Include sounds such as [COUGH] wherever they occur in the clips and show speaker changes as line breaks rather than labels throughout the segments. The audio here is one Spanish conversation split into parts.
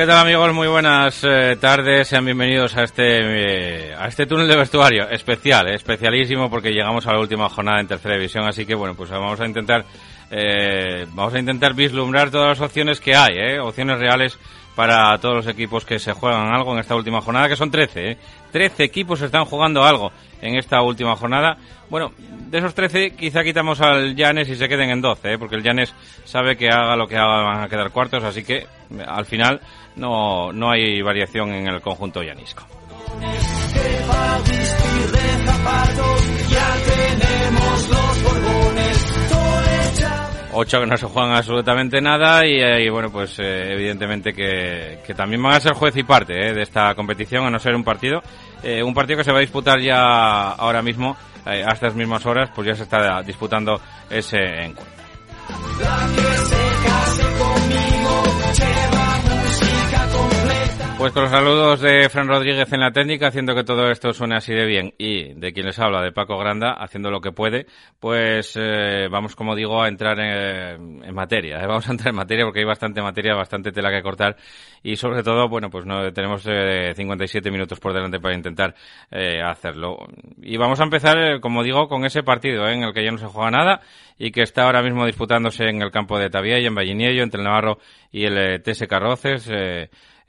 ¿Qué tal amigos? Muy buenas eh, tardes, sean bienvenidos a este eh, a este túnel de vestuario especial, eh, especialísimo porque llegamos a la última jornada en tercera división, así que bueno, pues vamos a intentar vamos a intentar vislumbrar todas las opciones que hay, opciones reales para todos los equipos que se juegan algo en esta última jornada, que son 13, 13 equipos están jugando algo en esta última jornada. Bueno, de esos 13 quizá quitamos al Llanes y se queden en 12, porque el Llanes sabe que haga lo que haga van a quedar cuartos, así que al final no, no hay variación en el conjunto llanisco. Ocho que no se juegan absolutamente nada y, eh, bueno, pues eh, evidentemente que, que, también van a ser juez y parte eh, de esta competición, a no ser un partido. un partido que se va a disputar ya ahora mismo, a estas mismas horas, pues ya se está disputando ese encuentro. Pues con los saludos de Fran Rodríguez en la técnica, haciendo que todo esto suene así de bien, y de quien les habla, de Paco Granda, haciendo lo que puede, pues eh, vamos, como digo, a entrar en, materia. ¿eh? [LAUGHS] Vamos a entrar en materia porque hay bastante materia, bastante tela que cortar, y sobre todo, bueno, pues no, tenemos 57 eh, minutos por delante para intentar hacerlo. Y vamos a empezar, como digo, con ese partido en el que ya no se juega nada y que está ahora mismo disputándose en el campo de y en Vallinillo, entre el Navarro y el TS Carroces.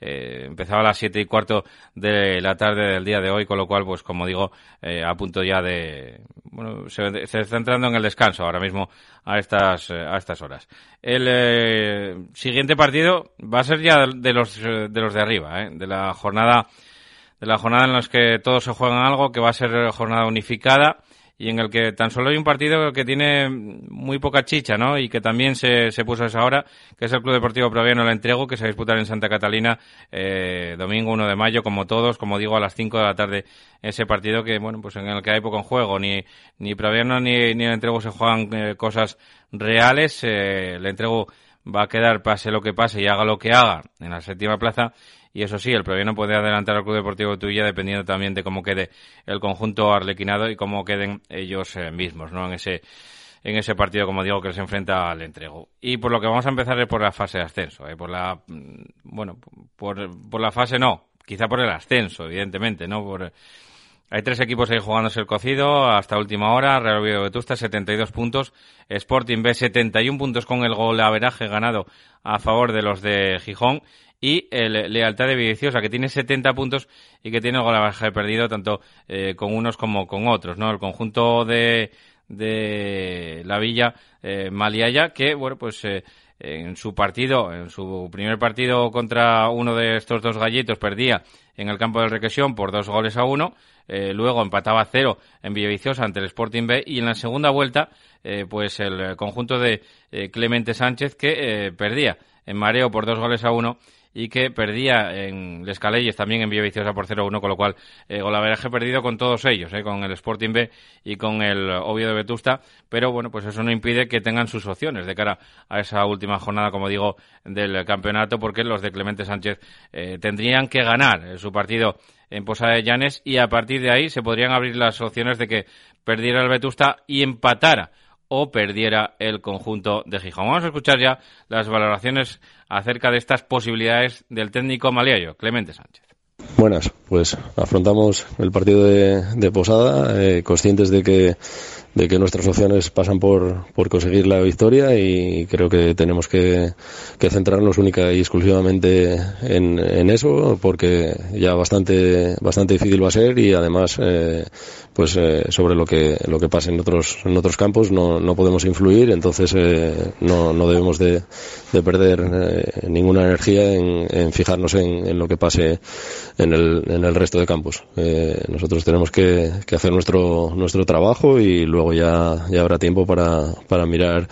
Eh, empezaba a las siete y cuarto de la tarde del día de hoy, con lo cual, pues como digo, eh, a punto ya de, bueno, se, está entrando en el descanso ahora mismo a estas, eh, a estas horas. El eh, siguiente partido va a ser ya de los, de los de arriba, de la jornada, de la jornada en la que todos se juegan algo, que va a ser jornada unificada y en el que tan solo hay un partido que tiene muy poca chicha, ¿no? Y que también se, se puso a esa hora, que es el Club Deportivo Proviano La Entrego, que se va a disputar en Santa Catalina eh, domingo 1 de mayo, como todos, como digo, a las 5 de la tarde, ese partido que, bueno, pues en el que hay poco en juego, ni, ni Proviano ni, ni La Entrego se juegan eh, cosas reales, eh, La Entrego va a quedar pase lo que pase y haga lo que haga en la séptima plaza y eso sí, el no puede adelantar al Club Deportivo Tuya dependiendo también de cómo quede el conjunto arlequinado y cómo queden ellos eh, mismos, ¿no? En ese en ese partido, como digo, que se enfrenta al entrego. Y por lo que vamos a empezar es por la fase de ascenso, ¿eh? por la, mm, bueno, por, por la fase no, quizá por el ascenso, evidentemente, ¿no? Por, hay tres equipos ahí jugándose el cocido hasta última hora. Real Oviedo Vetusta 72 puntos. Sporting B 71 puntos con el gol averaje ganado a favor de los de Gijón y el Lealtad de Villaviciosa, que tiene 70 puntos y que tiene el golaje perdido tanto eh, con unos como con otros, ¿no? El conjunto de, de la Villa eh, Maliaya, que, bueno, pues eh, en su partido, en su primer partido contra uno de estos dos gallitos, perdía en el campo de regresión por dos goles a uno, eh, luego empataba a cero en Villaviciosa ante el Sporting B y en la segunda vuelta, eh, pues el conjunto de Clemente Sánchez que perdía en mareo por dos goles a uno y que perdía en Les Caleyes también en Villaviciosa por 0-1, con lo cual eh, golaveraje perdido con todos ellos, eh, con el Sporting B y con el Oviedo de Vetusta, pero bueno, pues eso no impide que tengan sus opciones de cara a esa última jornada, como digo, del campeonato, porque los de Clemente Sánchez eh, tendrían que ganar su partido en Posada de Llanes y a partir de ahí se podrían abrir las opciones de que perdiera el Vetusta y empatara o perdiera el conjunto de Gijón. Vamos a escuchar ya las valoraciones acerca de estas posibilidades del técnico maliayo, Clemente Sánchez.
Buenas, pues afrontamos el partido de, Posada, eh, conscientes de que de que nuestras opciones pasan por, por conseguir la victoria y creo que tenemos que, que centrarnos única y exclusivamente en, en, eso porque ya bastante bastante difícil va a ser y además eh, pues eh, sobre lo que lo que pase en otros en otros campos no, no podemos influir entonces eh, no, no debemos de, de perder eh, ninguna energía en, en fijarnos en, en, lo que pase en el, en el resto de campos. Eh, nosotros tenemos que, que hacer nuestro nuestro trabajo y luego luego ya, ya habrá tiempo para, mirar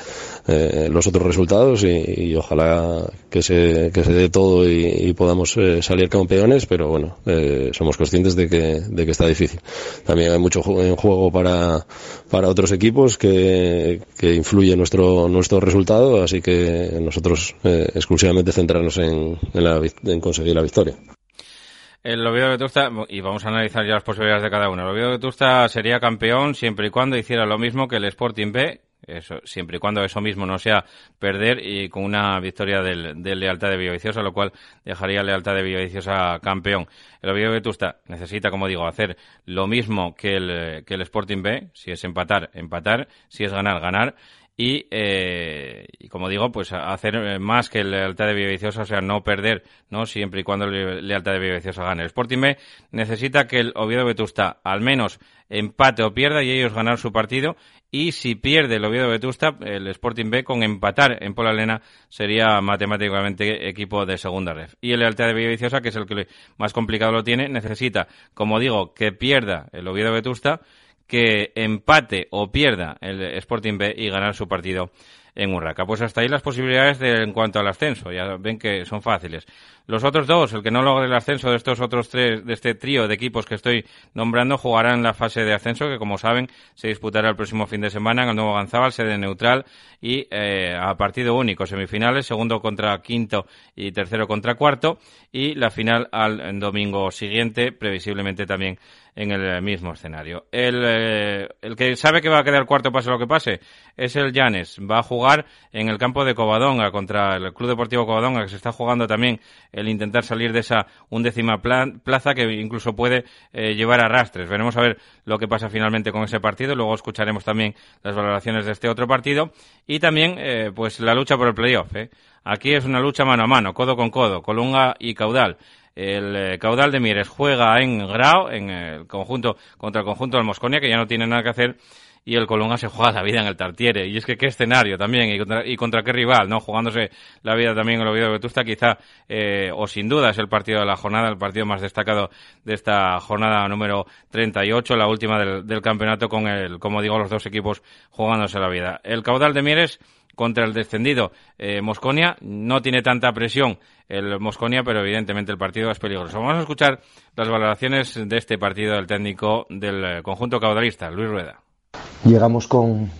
eh, los otros resultados y, ojalá que se, que se dé todo y, podamos eh, salir campeones, pero bueno, eh, somos conscientes de que, de que está difícil. También hay mucho en juego para, para otros equipos que, influye nuestro, nuestro resultado, así que nosotros exclusivamente centrarnos en, en, la, en conseguir la victoria.
El Oviedo Vetusta, y vamos a analizar ya las posibilidades de cada uno. El Oviedo Vetusta sería campeón siempre y cuando hiciera lo mismo que el Sporting B, eso, siempre y cuando eso mismo no sea perder y con una victoria del, del Lealtad de Villaviciosa, lo cual dejaría Lealtad de Villaviciosa campeón. El Oviedo Vetusta necesita, como digo, hacer lo mismo que el, que el Sporting B, si es empatar, empatar, si es ganar, ganar y, eh, y, como digo, pues hacer más que Lealtad de Villaviciosa, o sea, no perder, ¿no? Siempre y cuando Lealtad de Villaviciosa gane. El Sporting B necesita que el Oviedo Vetusta al menos empate o pierda y ellos ganar su partido y si pierde el Oviedo Vetusta, el Sporting B con empatar en Pola Lena sería matemáticamente equipo de segunda red. Y el Lealtad de Villaviciosa, que es el que más complicado lo tiene, necesita, como digo, que pierda el Oviedo Vetusta que empate o pierda el Sporting B y ganar su partido en Urraca. Pues hasta ahí las posibilidades de, en cuanto al ascenso. Ya ven que son fáciles. Los otros dos, el que no logre el ascenso de estos otros tres, de este trío de equipos que estoy nombrando, jugarán la fase de ascenso, que como saben, se disputará el próximo fin de semana en el nuevo Ganzábal, sede neutral y eh, a partido único, semifinales, segundo contra quinto y tercero contra cuarto, y la final al domingo siguiente, previsiblemente también en el mismo escenario. El, eh, el que sabe que va a quedar cuarto pase lo que pase es el Llanes. Va a jugar en el campo de Covadonga contra el Club Deportivo Covadonga, que se está jugando también el intentar salir de esa undécima plaza que incluso puede eh, llevar a rastres. Veremos a ver lo que pasa finalmente con ese partido. Luego escucharemos también las valoraciones de este otro partido y también eh, pues la lucha por el playoff. ¿eh? Aquí es una lucha mano a mano, codo con codo, Colunga y Caudal. El eh, Caudal de Mieres juega en Grau, en el conjunto contra el conjunto del Mosconia, que ya no tiene nada que hacer y el Colunga se juega la vida en el Tartiere. Y es que qué escenario también, y contra, y contra qué rival, ¿no? Jugándose la vida también en el Oviedo de Vetusta, quizá, eh, o sin duda, es el partido de la jornada, el partido más destacado de esta jornada número 38, la última del, del campeonato, con el, como digo, los dos equipos jugándose la vida. El Caudal de Mieres contra el descendido eh, Mosconia. No tiene tanta presión el Mosconia, pero evidentemente el partido es peligroso. Vamos a escuchar las valoraciones de este partido del técnico del eh, conjunto caudalista, Luis Rueda.
Llegamos con,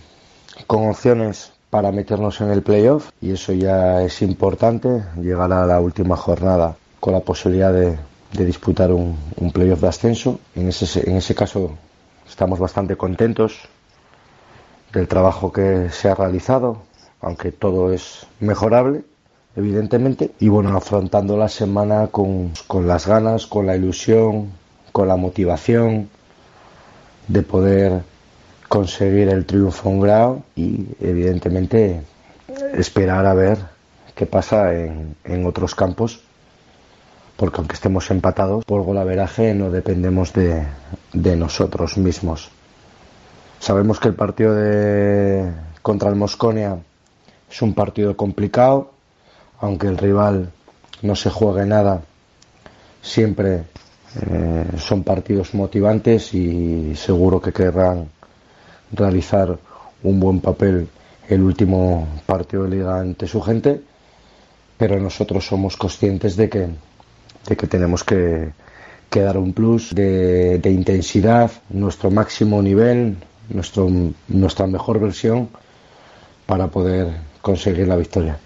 con opciones para meternos en el playoff y eso ya es importante, llegar a la última jornada con la posibilidad de, de disputar un, un, playoff de ascenso. En ese, en ese caso estamos bastante contentos del trabajo que se ha realizado, aunque todo es mejorable, evidentemente. Y bueno, afrontando la semana con, con las ganas, con la ilusión, con la motivación de poder conseguir el triunfo en grado y evidentemente esperar a ver qué pasa en, en otros campos porque aunque estemos empatados por golaveraje no dependemos de, de, nosotros mismos sabemos que el partido de contra el Mosconia es un partido complicado aunque el rival no se juegue nada siempre eh, son partidos motivantes y seguro que querrán realizar un buen papel el último partido de liga ante su gente, pero nosotros somos conscientes de que, de que tenemos que, que dar un plus de, de, intensidad, nuestro máximo nivel, nuestro, nuestra mejor versión para poder conseguir la victoria.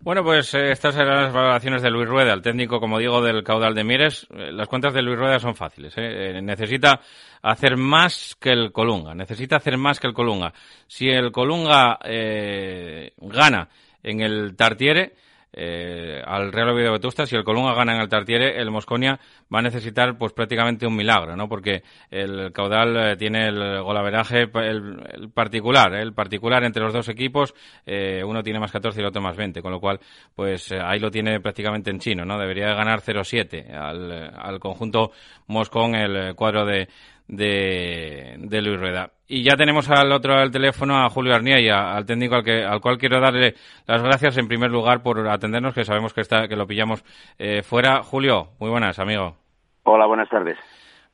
Bueno, pues eh, estas eran las valoraciones de Luis Rueda, el técnico, como digo, del caudal de Mieres. Eh, las cuentas de Luis Rueda son fáciles. ¿eh? necesita hacer más que el Colunga. Necesita hacer más que el Colunga. Si el Colunga gana en el Tartiere, eh, al Real Oviedo Vetusta, si el Colunga gana en el Tartiere, el Mosconia va a necesitar pues prácticamente un milagro, ¿no? Porque el caudal eh, tiene el golaveraje el, particular, el particular entre los dos equipos, eh, uno tiene más 14 y el otro más 20, con lo cual pues ahí lo tiene prácticamente en chino, ¿no? Debería ganar 0-7 al, al conjunto Moscón el cuadro de de, de Luis Rueda. Y ya tenemos al otro al teléfono a Julio Arniella, al técnico al, que, al cual quiero darle las gracias en primer lugar por atendernos, que sabemos que, está, que lo pillamos eh, fuera. Julio, muy buenas, amigo.
Hola, buenas tardes.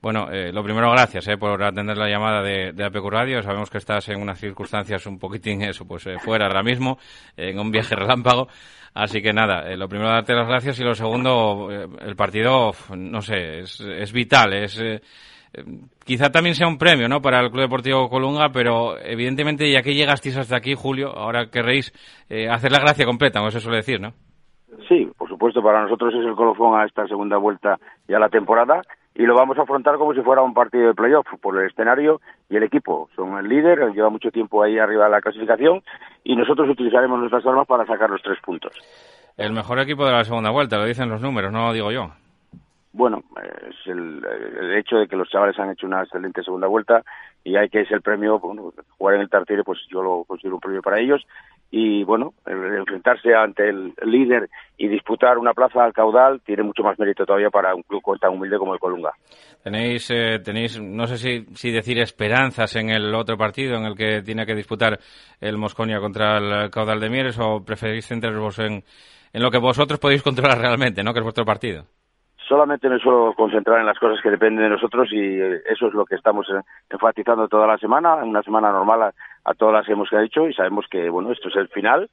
Bueno, eh, lo primero, gracias eh, por atender la llamada de, de APQ Radio. Sabemos que estás en unas circunstancias un poquitín eso, pues eh, fuera ahora mismo, en un viaje relámpago. Así que nada, eh, lo primero, darte las gracias y lo segundo, eh, el partido, no sé, es, es vital, es quizá también sea un premio ¿no? para el Club Deportivo Colunga, pero evidentemente ya que llegasteis hasta aquí, Julio, ahora querréis eh, hacer la gracia completa, como se suele decir, ¿no?
Sí, por supuesto, para nosotros es el colofón a esta segunda vuelta y a la temporada y lo vamos a afrontar como si fuera un partido de playoff por el escenario y el equipo. Son el líder, lleva mucho tiempo ahí arriba de la clasificación y nosotros utilizaremos nuestras armas para sacar los tres puntos.
El mejor equipo de la segunda vuelta, lo dicen los números, no lo digo yo
bueno, es el, el, hecho de que los chavales han hecho una excelente segunda vuelta y hay que es el premio, bueno, jugar en el Tartiere, pues yo lo considero un premio para ellos y bueno, enfrentarse ante el líder y disputar una plaza al caudal tiene mucho más mérito todavía para un club tan humilde como el Colunga.
Tenéis, eh, tenéis, no sé si, si decir esperanzas en el otro partido en el que tiene que disputar el Mosconia contra el caudal de Mieres o preferís centraros en, en lo que vosotros podéis controlar [LAUGHS] realmente, ¿no? Que es vuestro partido
solamente me suelo concentrar en las cosas que dependen de nosotros y eso es lo que estamos eh, enfatizando toda la semana, una semana normal a, a todas las que hemos hecho y sabemos que bueno esto es el final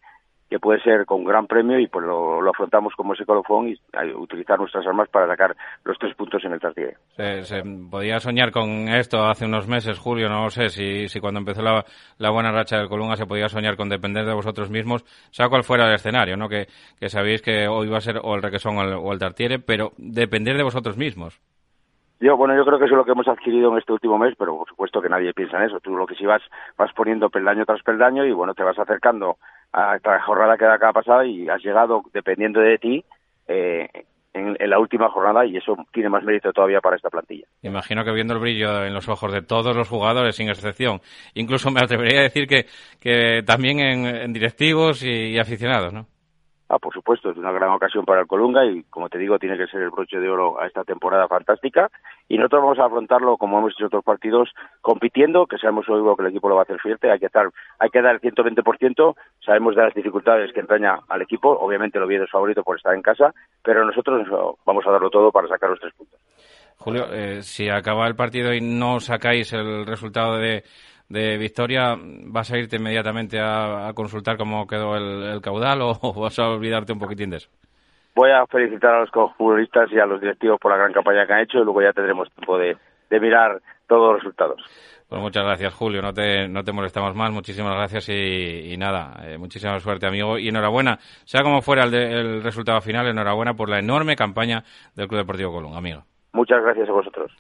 que puede ser con gran premio y pues lo, lo afrontamos como ese colofón y utilizar nuestras armas para sacar los tres puntos en el Tartiere.
Se, se, podía soñar con esto hace unos meses, Julio, no sé si, si cuando empezó la, la, buena racha del Colunga se podía soñar con depender de vosotros mismos, sea cual fuera el escenario, ¿no? Que, que sabéis que hoy va a ser o el Requesón o el, o el Tartiere, pero depender de vosotros mismos.
Yo, bueno, yo creo que eso es lo que hemos adquirido en este último mes, pero por supuesto que nadie piensa en eso. Tú lo que sí vas, vas poniendo peldaño tras peldaño y bueno, te vas acercando a esta jornada que acaba pasada y has llegado, dependiendo de ti, eh, en, la última jornada y eso tiene más mérito todavía para esta plantilla.
Imagino que viendo el brillo en los ojos de todos los jugadores, sin excepción, incluso me atrevería a decir que, que también en, directivos y aficionados, ¿no?
Ah, por supuesto, es una gran ocasión para el Colunga y, como te digo, tiene que ser el broche de oro a esta temporada fantástica. Y nosotros vamos a afrontarlo, como hemos hecho otros partidos, compitiendo, que sabemos luego que el equipo lo va a hacer fuerte, hay que estar, hay que dar el 120%, sabemos de las dificultades que entraña al equipo, obviamente lo viene es favorito por estar en casa, pero nosotros vamos a darlo todo para sacar los tres puntos.
Julio, eh, si acaba el partido y no sacáis el resultado de de Victoria, ¿vas a irte inmediatamente a, a consultar cómo quedó el, el caudal o, [LAUGHS] o, vas a olvidarte un poquitín de eso?
Voy a felicitar a los futbolistas y a los directivos por la gran campaña que han hecho y luego ya tendremos tiempo de, de mirar todos los resultados.
Pues muchas gracias, Julio. No te, no te molestamos más. Muchísimas gracias y, y nada, eh, muchísima suerte, amigo. Y enhorabuena, sea como fuera el, de, el resultado final, enhorabuena por la enorme campaña del Club Deportivo Colón, amigo.
Muchas gracias a vosotros.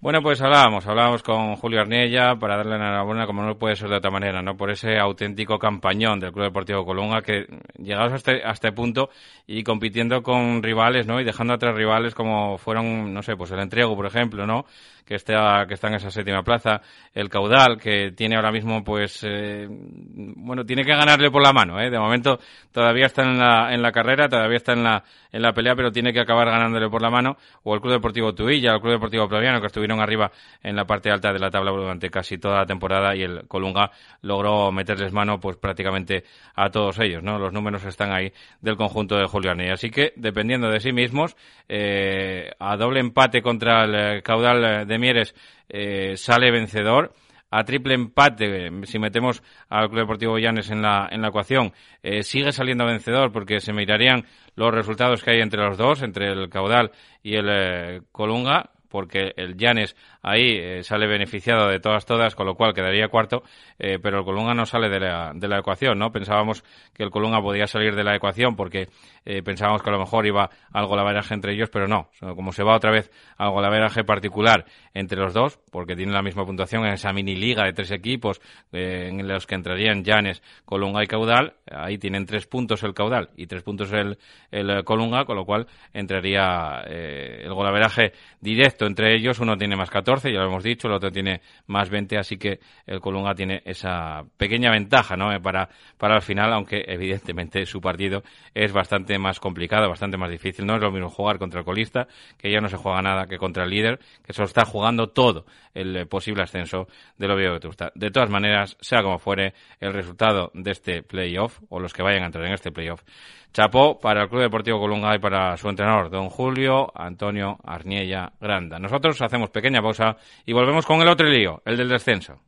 Bueno, pues hablábamos, hablábamos con Julio Arniella para darle enhorabuena, como no puede ser de otra manera, ¿no? Por ese auténtico campañón del Club Deportivo Colunga que llegados a este, este punto y compitiendo con rivales, ¿no? Y dejando a tres rivales como fueron, no sé, pues el Entrego, por ejemplo, ¿no? Que está, que está en esa séptima plaza, el Caudal, que tiene ahora mismo, pues, eh, bueno, tiene que ganarle por la mano, ¿eh? De momento todavía está en la, en la carrera, todavía está en la, en la pelea, pero tiene que acabar ganándole por la mano, o el Club Deportivo Tuilla, el Club Deportivo Proviano, que estuvieron arriba en la parte alta de la tabla durante casi toda la temporada y el Colunga logró meterles mano pues prácticamente a todos ellos, ¿no? Los números están ahí del conjunto de Julián. Así que, dependiendo de sí mismos, eh, a doble empate contra el caudal de Mieres eh, sale vencedor a triple empate, si metemos al Club Deportivo Llanes en la, en la ecuación, eh, sigue saliendo vencedor porque se mirarían los resultados que hay entre los dos, entre el Caudal y el eh, Colunga, porque el Llanes ahí eh, sale beneficiado de todas, todas, con lo cual quedaría cuarto, eh, pero el Colunga no sale de la, de la ecuación, ¿no? Pensábamos que el Colunga podía salir de la ecuación porque eh, pensábamos que a lo mejor iba algo la veraje entre ellos, pero no. Como se va otra vez algo la veraje particular entre los dos, porque tienen la misma puntuación en esa mini liga de tres equipos en los que entrarían Llanes, Colunga y Caudal, ahí tienen tres puntos el Caudal y tres puntos el, el Colunga, con lo cual entraría el golaveraje directo entre ellos. Uno tiene más 14, ya lo hemos dicho, el otro tiene más 20, así que el Colunga tiene esa pequeña ventaja ¿no? Eh, para, para el final, aunque evidentemente su partido es bastante más complicado, bastante más difícil. No es lo mismo jugar contra el colista, que ya no se juega nada, que contra el líder, que se está jugando todo el eh, posible ascenso de lo que te gusta. De todas maneras, sea como fuere el resultado de este playoff, o los que vayan a entrar en este playoff, chapó para el Club Deportivo Colunga y para su entrenador, don Julio Antonio Arniella Granda. Nosotros hacemos pequeña pausa y volvemos con el otro lío, el del descenso.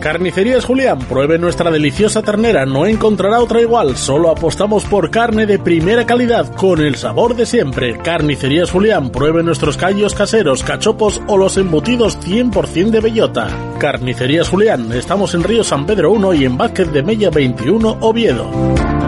Carnicerías Julián, pruebe nuestra deliciosa ternera, no encontrará otra igual, solo apostamos por carne de primera calidad, con el sabor de siempre. Carnicerías Julián, pruebe nuestros callos caseros, cachopos o los embutidos 100% de bellota. Carnicerías Julián, estamos en Río San Pedro 1 y en Vázquez de Mella 21, Oviedo.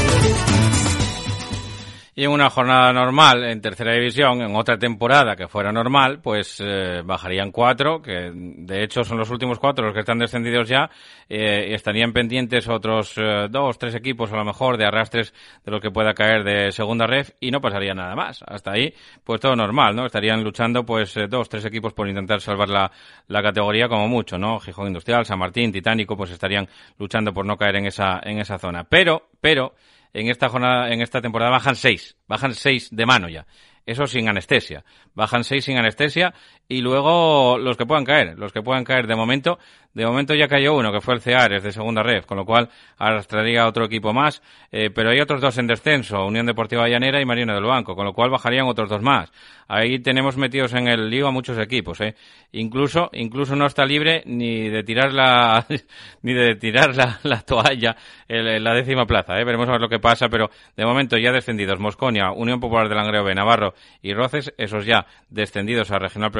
Y en una jornada normal en tercera división, en otra temporada que fuera normal, pues eh, bajarían cuatro, que de hecho son los últimos cuatro los que están descendidos ya, eh, estarían pendientes otros eh, dos, tres equipos a lo mejor de arrastres de lo que pueda caer de segunda ref y no pasaría nada más. Hasta ahí, pues todo normal, ¿no? Estarían luchando pues dos, tres equipos por intentar salvar la, la categoría como mucho, ¿no? Gijón Industrial, San Martín, Titánico, pues estarían luchando por no caer en esa, en esa zona. Pero, pero, en esta jornada, en esta temporada bajan seis, bajan seis de mano ya. Eso sin anestesia. Bajan seis sin anestesia y luego los que puedan caer, los que puedan caer de momento. De momento ya cayó uno, que fue el Ceares de segunda red, con lo cual arrastraría otro equipo más. Eh, pero hay otros dos en descenso, Unión Deportiva Llanera y Marino del Banco, con lo cual bajarían otros dos más. Ahí tenemos metidos en el lío a muchos equipos, ¿eh? Incluso, incluso no está libre ni de tirar la, [LAUGHS] ni de tirar la, la toalla en la décima plaza, ¿eh? Veremos a ver lo que pasa, pero de momento ya descendidos Mosconia, Unión Popular del Langreo B, Navarro y Roces, esos ya descendidos a regional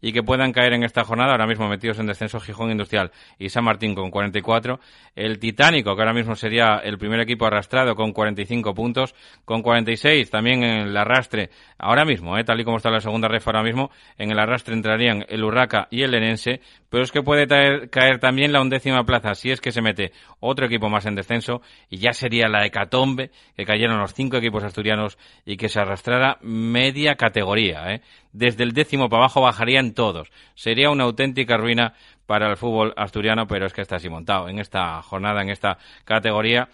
y que puedan caer en esta jornada, ahora mismo metidos en descenso Gijón Gijón Industrial y San Martín con 44. El Titánico, que ahora mismo sería el primer equipo arrastrado con 45 puntos, con 46 también en el arrastre, ahora mismo, eh, tal y como está la segunda ref ahora mismo, en el arrastre entrarían el Urraca y el Lenense, pero es que puede caer también la undécima plaza si es que se mete otro equipo más en descenso y ya sería la hecatombe que cayeron los cinco equipos asturianos y que se arrastrara media categoría. ¿eh? Desde el décimo para abajo bajarían todos. Sería una auténtica ruina para el fútbol asturiano, pero es que está así montado en esta jornada, en esta categoría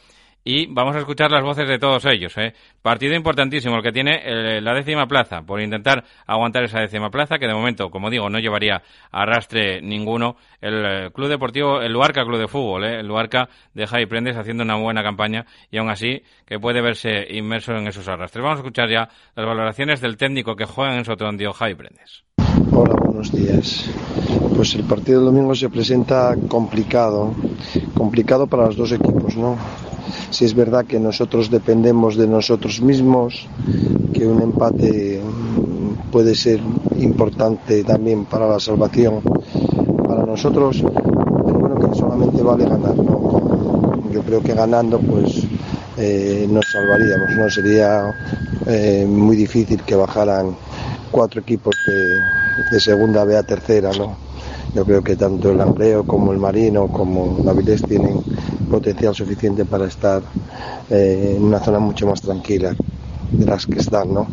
y vamos a escuchar las voces de todos ellos. ¿eh? Partido importantísimo el que tiene eh, la décima plaza, por intentar aguantar esa décima plaza, que de momento, como digo, no llevaría arrastre ninguno. El eh, Club Deportivo, el Luarca Club de Fútbol, ¿eh? el Luarca de Javi Prendes haciendo una buena campaña y aún así que puede verse inmerso en esos arrastres. Vamos a escuchar ya las valoraciones del técnico que juega en Sotondio, Javi Prendes.
Hola, buenos días. Pues el partido del domingo se presenta complicado, complicado para los dos equipos, ¿no? Si es verdad que nosotros dependemos de nosotros mismos, que un empate puede ser importante también para la salvación para nosotros, pero bueno, que solamente vale ganar, ¿no? Yo creo que ganando, pues eh, nos salvaríamos, ¿no? Sería eh, muy difícil que bajaran cuatro equipos de, de segunda B a tercera, ¿no? Yo creo que tanto el Ampleo como el Marino como Navilés tienen potencial suficiente para estar eh, en una zona mucho más tranquila de las que están, ¿no?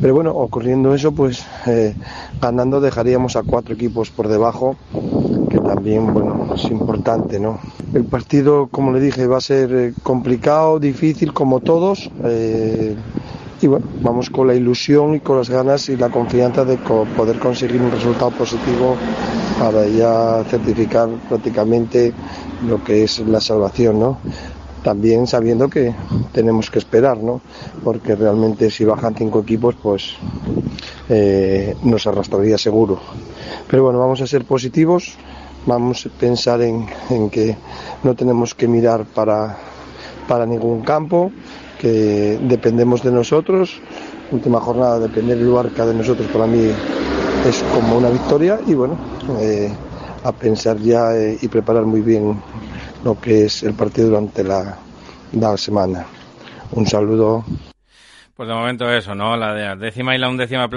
Pero bueno, ocurriendo eso, pues eh, ganando dejaríamos a cuatro equipos por debajo, que también, bueno, es importante, ¿no? El partido, como le dije, va a ser eh, complicado, difícil, como todos. Y bueno, vamos con la ilusión y con las ganas y la confianza de poder conseguir un resultado positivo para ya certificar prácticamente lo que es la salvación, ¿no? También sabiendo que tenemos que esperar, ¿no? Porque realmente si bajan cinco equipos, pues eh, nos arrastraría seguro. Pero bueno, vamos a ser positivos, vamos a pensar en, que no tenemos que mirar para, para ningún campo, que dependemos de nosotros. Última jornada, depender el Barca de nosotros para mí es como una victoria y bueno, eh, a pensar ya eh, y preparar muy bien lo que es el partido durante la, la semana. Un saludo.
Pues de momento eso, ¿no? La décima y la undécima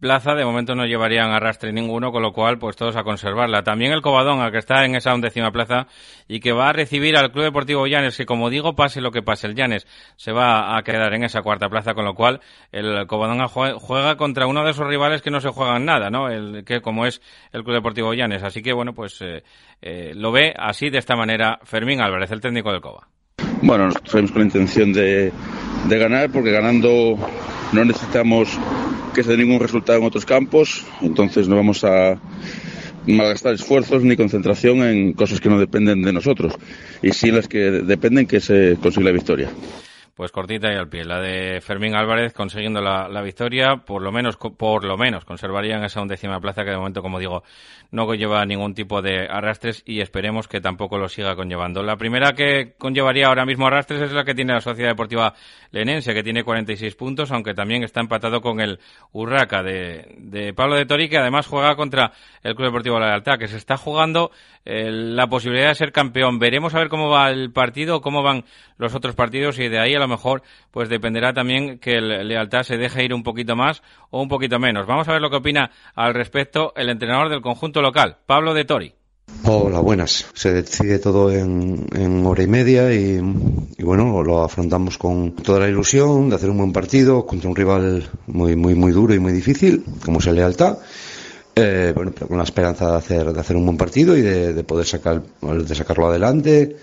plaza de momento no llevarían arrastre ninguno, con lo cual pues todos a conservarla. También el Covadonga, que está en esa undécima plaza y que va a recibir al Club Deportivo Llanes, que como digo, pase lo que pase, el Llanes se va a quedar en esa cuarta plaza, con lo cual el Covadonga juega contra uno de esos rivales que no se juegan nada, ¿no? El que como es el Club Deportivo Llanes. Así que bueno, pues eh, eh, lo ve así de esta manera Fermín Álvarez, el técnico del Cova.
Bueno, nosotros con la intención de, de ganar porque ganando no necesitamos que se dé ningún resultado en otros campos, entonces no vamos a malgastar esfuerzos ni concentración en cosas que no dependen de nosotros y sí las que dependen que se consiga la victoria
pues cortita y al pie. La de Fermín Álvarez consiguiendo la, victoria, por lo menos, por lo menos conservarían esa undécima plaza que de momento, como digo, no conlleva ningún tipo de arrastres y esperemos que tampoco lo siga conllevando. La primera que conllevaría ahora mismo arrastres es la que tiene la Sociedad Deportiva Lenense, que tiene 46 puntos, aunque también está empatado con el Urraca de, de Pablo de Tori, que además juega contra el Club Deportivo La Lealtad, que se está jugando eh, la posibilidad de ser campeón. Veremos a ver cómo va el partido, cómo van los otros partidos y de ahí a lo mejor pues dependerá también que el Lealtad se deje ir un poquito más o un poquito menos. Vamos a ver lo que opina al respecto el entrenador del conjunto local, Pablo de Tori.
Hola, buenas. Se decide todo en, hora y media y, bueno, lo afrontamos con toda la ilusión de hacer un buen partido contra un rival muy, muy, muy duro y muy difícil, como es el Lealtad. Eh, bueno, pero con la esperanza de hacer, de hacer un buen partido y de, poder sacar, de sacarlo adelante,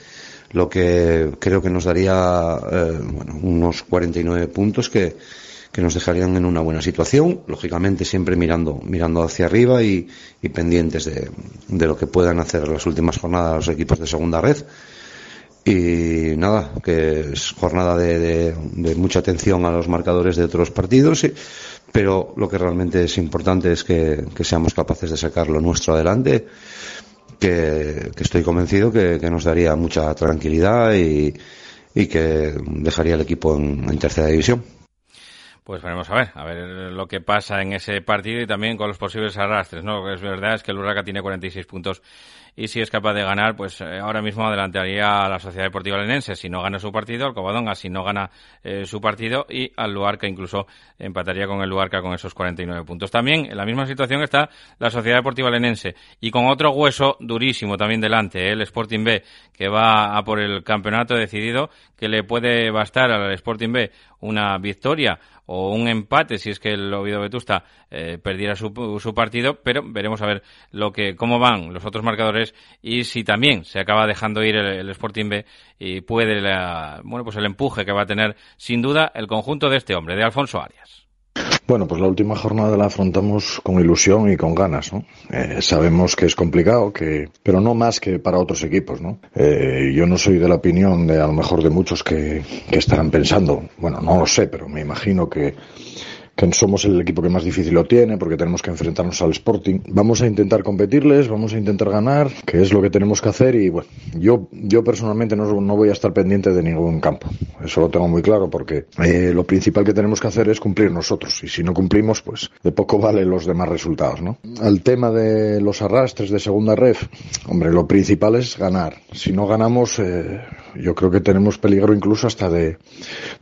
lo que creo que nos daría eh, bueno, unos 49 puntos que, que nos dejarían en una buena situación, lógicamente siempre mirando, mirando hacia arriba y, y pendientes de, de, lo que puedan hacer las últimas jornadas los equipos de segunda red. Y nada, que es jornada de, mucha atención a los marcadores de otros partidos. Y, pero lo que realmente es importante es que, seamos capaces de sacar lo nuestro adelante, que, estoy convencido que, nos daría mucha tranquilidad y, que dejaría el equipo en, tercera división.
Pues veremos a ver, a ver lo que pasa en ese partido y también con los posibles arrastres, ¿no? Que es verdad es que el Urraca tiene 46 puntos y si es capaz de ganar, pues eh, ahora mismo adelantaría a la Sociedad Deportiva Lenense si no gana su partido, al Covadonga. Si no gana eh, su partido y al Luarca incluso empataría con el Luarca con esos 49 puntos. También en la misma situación está la Sociedad Deportiva Lenense y con otro hueso durísimo también delante, el Sporting B, que va a por el campeonato decidido, que le puede bastar al Sporting B una victoria o un empate si es que el Oviedo Vetusta eh, perdiera su, su, partido, pero veremos a ver lo que cómo van los otros marcadores y si también se acaba dejando ir el, Sporting B y puede la, bueno pues el empuje que va a tener sin duda el conjunto de este hombre, de Alfonso Arias.
Bueno, pues la última jornada la afrontamos con ilusión y con ganas, ¿no? Eh, sabemos que es complicado, que, pero no más que para otros equipos, ¿no? Eh, yo no soy de la opinión de a lo mejor de muchos que, que estarán pensando, bueno, no lo sé, pero me imagino que que somos el equipo que más difícil lo tiene porque tenemos que enfrentarnos al Sporting. Vamos a intentar competirles, vamos a intentar ganar, que es lo que tenemos que hacer y bueno, yo, yo personalmente no, no voy a estar pendiente de ningún campo. Eso lo tengo muy claro porque eh, lo principal que tenemos que hacer es cumplir nosotros y si no cumplimos, pues de poco [LAUGHS] vale los demás resultados, ¿no? Al tema de los arrastres de segunda ref, hombre, lo principal es ganar. Si no ganamos, eh, yo creo que tenemos peligro incluso hasta de,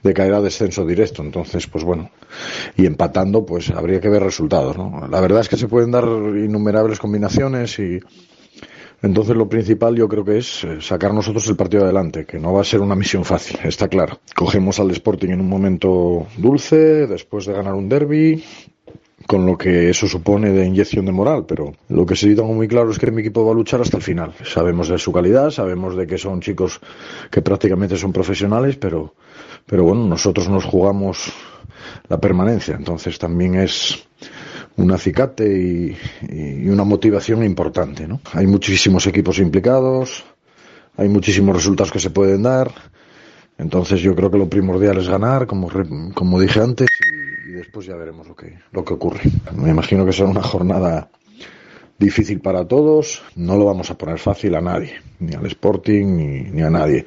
de caer a descenso directo. Entonces, pues bueno, y empatando, pues habría que ver resultados, ¿no? La verdad es que se pueden dar innumerables combinaciones y entonces lo principal yo creo que es eh, sacar nosotros el partido adelante, que no va a ser una misión fácil, está claro. Cogemos al Sporting en un momento dulce, después de ganar un derby, con lo que eso supone de inyección de moral, pero lo que sí tengo muy claro es que mi equipo va a luchar hasta el final. Sabemos de su calidad, sabemos de que son chicos que prácticamente son profesionales, pero, pero bueno, nosotros nos jugamos la permanencia, entonces también es un acicate y, y una motivación importante, ¿no? Hay muchísimos equipos implicados, hay muchísimos resultados que se pueden dar, entonces yo creo que lo primordial es ganar, como, como dije antes, después ya veremos lo que, lo que ocurre. Me imagino que será una jornada difícil para todos, no lo vamos a poner fácil a nadie, ni al Sporting ni, ni, a nadie.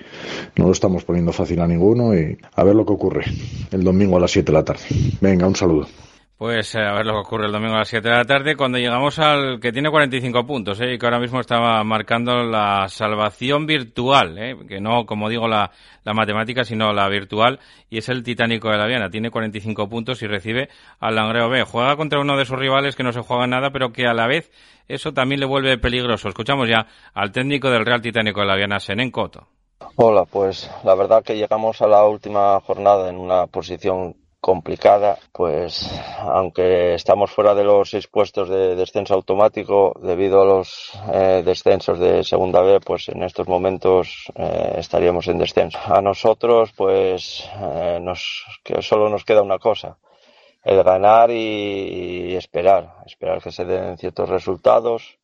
No lo estamos poniendo fácil a ninguno y a ver lo que ocurre el domingo a las 7 de la tarde. Venga, un saludo.
Pues eh, a ver lo que ocurre el domingo a las 7 de la tarde cuando llegamos al que tiene 45 puntos ¿eh? y que ahora mismo estaba marcando la salvación virtual, ¿eh? que no, como digo, la, la matemática, sino la virtual, y es el Titánico de la Viana. Tiene 45 puntos y recibe al Langreo B. Juega contra uno de sus rivales que no se juega nada, pero que a la vez eso también le vuelve peligroso. Escuchamos ya al técnico del Real Titánico de la Viana, Senen Coto.
Hola, pues la verdad que llegamos a la última jornada en una posición complicada, pues aunque estamos fuera de los seis puestos de descenso automático debido a los eh, descensos de segunda B, pues en estos momentos eh, estaríamos en descenso. A nosotros, pues eh, nos que solo nos queda una cosa, el ganar y, y esperar, esperar que se den ciertos resultados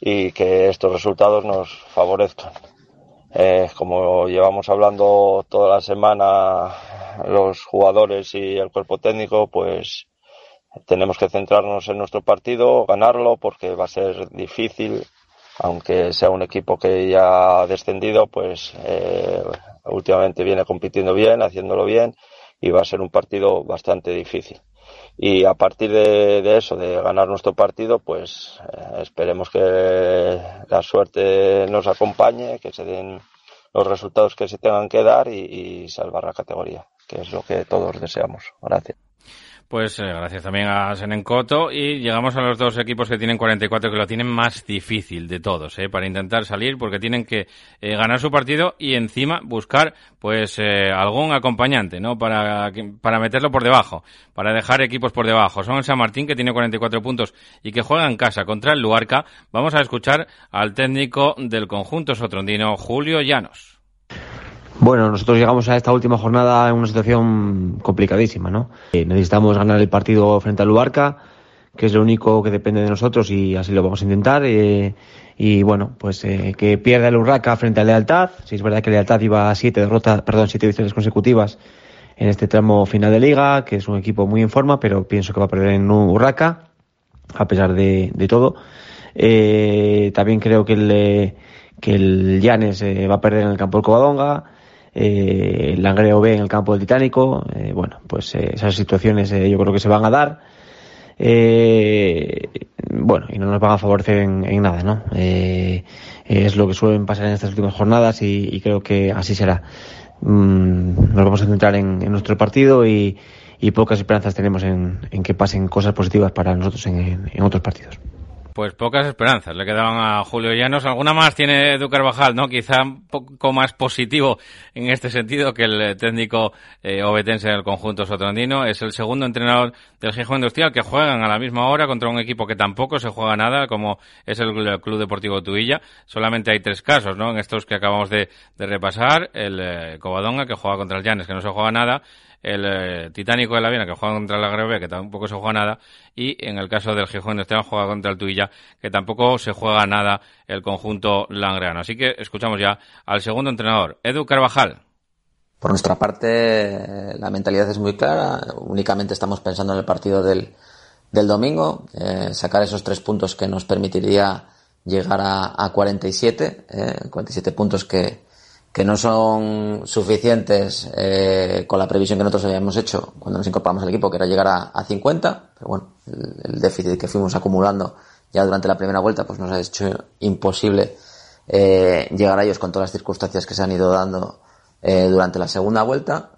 y que estos resultados nos favorezcan. Eh, como llevamos hablando toda la semana los jugadores y el cuerpo técnico, pues tenemos que centrarnos en nuestro partido, ganarlo, porque va a ser difícil, aunque sea un equipo que ya ha descendido, pues eh, últimamente viene compitiendo bien, haciéndolo bien, y va a ser un partido bastante difícil. Y a partir de, de eso, de ganar nuestro partido, pues eh, esperemos que la suerte nos acompañe, que se den los resultados que se tengan que dar y, y salvar la categoría, que es lo que todos deseamos. Gracias.
Pues eh, gracias también a Senencoto y llegamos a los dos equipos que tienen 44 que lo tienen más difícil de todos, eh, para intentar salir porque tienen que eh, ganar su partido y encima buscar pues eh, algún acompañante, ¿no? Para para meterlo por debajo, para dejar equipos por debajo. Son el San Martín que tiene 44 puntos y que juega en casa contra el Luarca. Vamos a escuchar al técnico del conjunto sotrondino Julio Llanos.
Bueno, nosotros llegamos a esta última jornada en una situación complicadísima, ¿no? Eh, necesitamos ganar el partido frente al Luarca, que es lo único que depende de nosotros y así lo vamos a intentar. Eh, y bueno, pues eh, que pierda el Urraca frente a Lealtad. Si es verdad que Lealtad iba a siete derrotas, perdón, siete victorias consecutivas en este tramo final de liga, que es un equipo muy en forma, pero pienso que va a perder en Urraca, a pesar de, de todo. Eh, también creo que el, que el Llanes eh, va a perder en el campo del Covadonga eh, Langreo B en el campo del Titánico. Eh, bueno, pues eh, esas situaciones eh, yo creo que se van a dar. eh, bueno, y no nos van a favorecer en, nada, ¿no? Eh, es lo que suelen pasar en estas últimas jornadas y, creo que así será. Mm, nos vamos a centrar en, nuestro partido y, pocas esperanzas tenemos en, que pasen cosas positivas para nosotros en otros partidos.
Pues pocas esperanzas le quedaban a Julio Llanos. Alguna más tiene Edu Carvajal, ¿no? Quizá un poco más positivo en este sentido que el técnico eh, obetense del conjunto sotrandino. Es el segundo entrenador del Gijón Industrial que juegan a la misma hora contra un equipo que tampoco se juega nada, como es el Club Deportivo Tuilla. Solamente hay tres casos, ¿no? En estos que acabamos de, repasar. El eh, Covadonga, que juega contra el Llanes, que no se juega nada el eh, Titánico de la Viena, que juega contra la Greve, que tampoco se juega nada, y en el caso del Gijón Esteban juega contra el Tuilla, que tampoco se juega nada el conjunto langreano. Así que escuchamos ya al segundo entrenador, Edu Carvajal.
Por nuestra parte, la mentalidad es muy clara, únicamente estamos pensando en el partido del, del domingo, eh, sacar esos tres puntos que nos permitiría llegar a, a 47, eh, 47 puntos que, que no son suficientes eh, con la previsión que nosotros habíamos hecho cuando nos incorporamos al equipo, que era llegar a, 50, pero bueno, el, déficit que fuimos acumulando ya durante la primera vuelta pues nos ha hecho imposible eh, llegar a ellos con todas las circunstancias que se han ido dando eh, durante la segunda vuelta.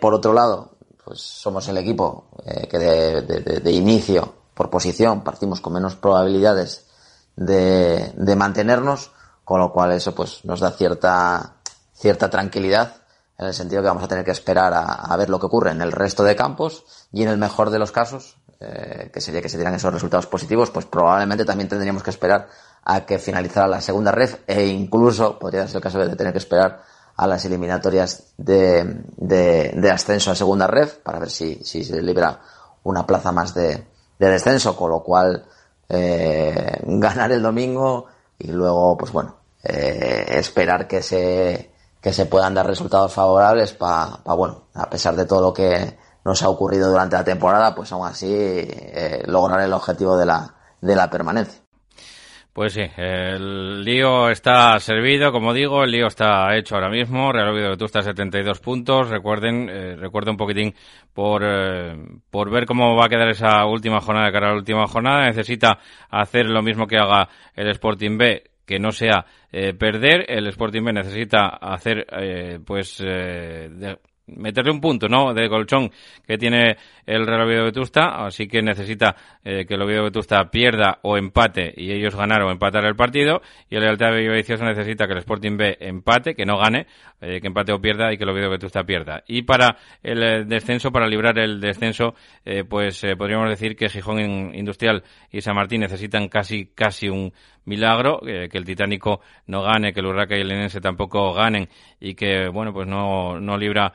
por otro lado, pues somos el equipo que de, de, inicio, por posición, partimos con menos probabilidades de, de mantenernos, con lo cual eso pues nos da cierta cierta tranquilidad en el sentido que vamos a tener que esperar a, ver lo que ocurre en el resto de campos y en el mejor de los casos, eh, que sería que se dieran esos resultados positivos, pues probablemente también tendríamos que esperar a que finalizara la segunda red e incluso podría ser el caso de tener que esperar a las eliminatorias de, de, ascenso a segunda red para ver si, si, se libra una plaza más de, de descenso, con lo cual eh, [LAUGHS] ganar el domingo y luego, pues bueno, eh, esperar que se que se puedan dar resultados favorables para, bueno, a pesar de todo lo que nos ha ocurrido durante la temporada, pues aún así eh, lograr el objetivo de la, de la permanencia.
Pues sí, el lío está servido, como digo, el lío está hecho ahora mismo. Real Oviedo tú estás 72 puntos. Recuerden, eh, recuerden un poquitín por, eh, por ver cómo va a quedar esa última jornada de cara a la última jornada. Necesita hacer lo mismo que haga el Sporting B que no sea eh, perder. El Sporting B necesita hacer, eh, pues, eh, meterle un punto, ¿no? De colchón que tiene el Real Oviedo Vetusta, así que necesita eh, que el Oviedo Vetusta pierda o empate y ellos ganar o empatar el partido, y el Lealtad Vicioso necesita que el Sporting B empate, que no gane, eh, que empate o pierda y que el Oviedo Vetusta pierda. Y para el eh, descenso, para librar el descenso, pues podríamos decir que Gijón Industrial y San Martín necesitan casi, casi un milagro, que el Titánico no gane, que el Urraca y el Lenense tampoco ganen y que, bueno, pues no, no libra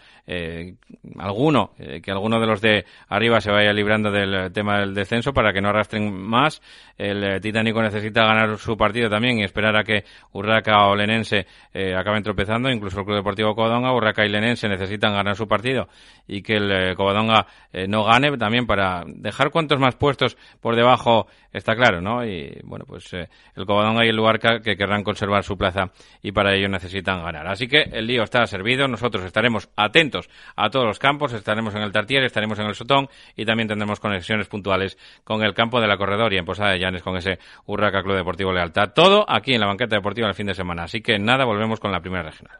alguno, que alguno de los de arriba se vaya librando del tema del descenso para que no arrastren más. El eh, Titánico necesita ganar su partido también y esperar a que Urraca o Lenense eh, acaben tropezando. Incluso el Club Deportivo Covadonga, Urraca y Lenense necesitan ganar su partido y que el eh, Covadonga no gane también para dejar cuantos más puestos por debajo está claro, ¿no? Y bueno, pues el Covadonga y el Luarca que querrán conservar su plaza y para ello necesitan ganar. Así que el lío está servido. Nosotros estaremos atentos a todos los campos, estaremos en el Tartier, estaremos en el Sotón y también tendremos conexiones puntuales con el campo de la Corredor y en Posada de Llanes con ese Urraca Club Deportivo Lealtad. Todo aquí en la banqueta deportiva el fin de semana. Así que nada, volvemos con la primera regional.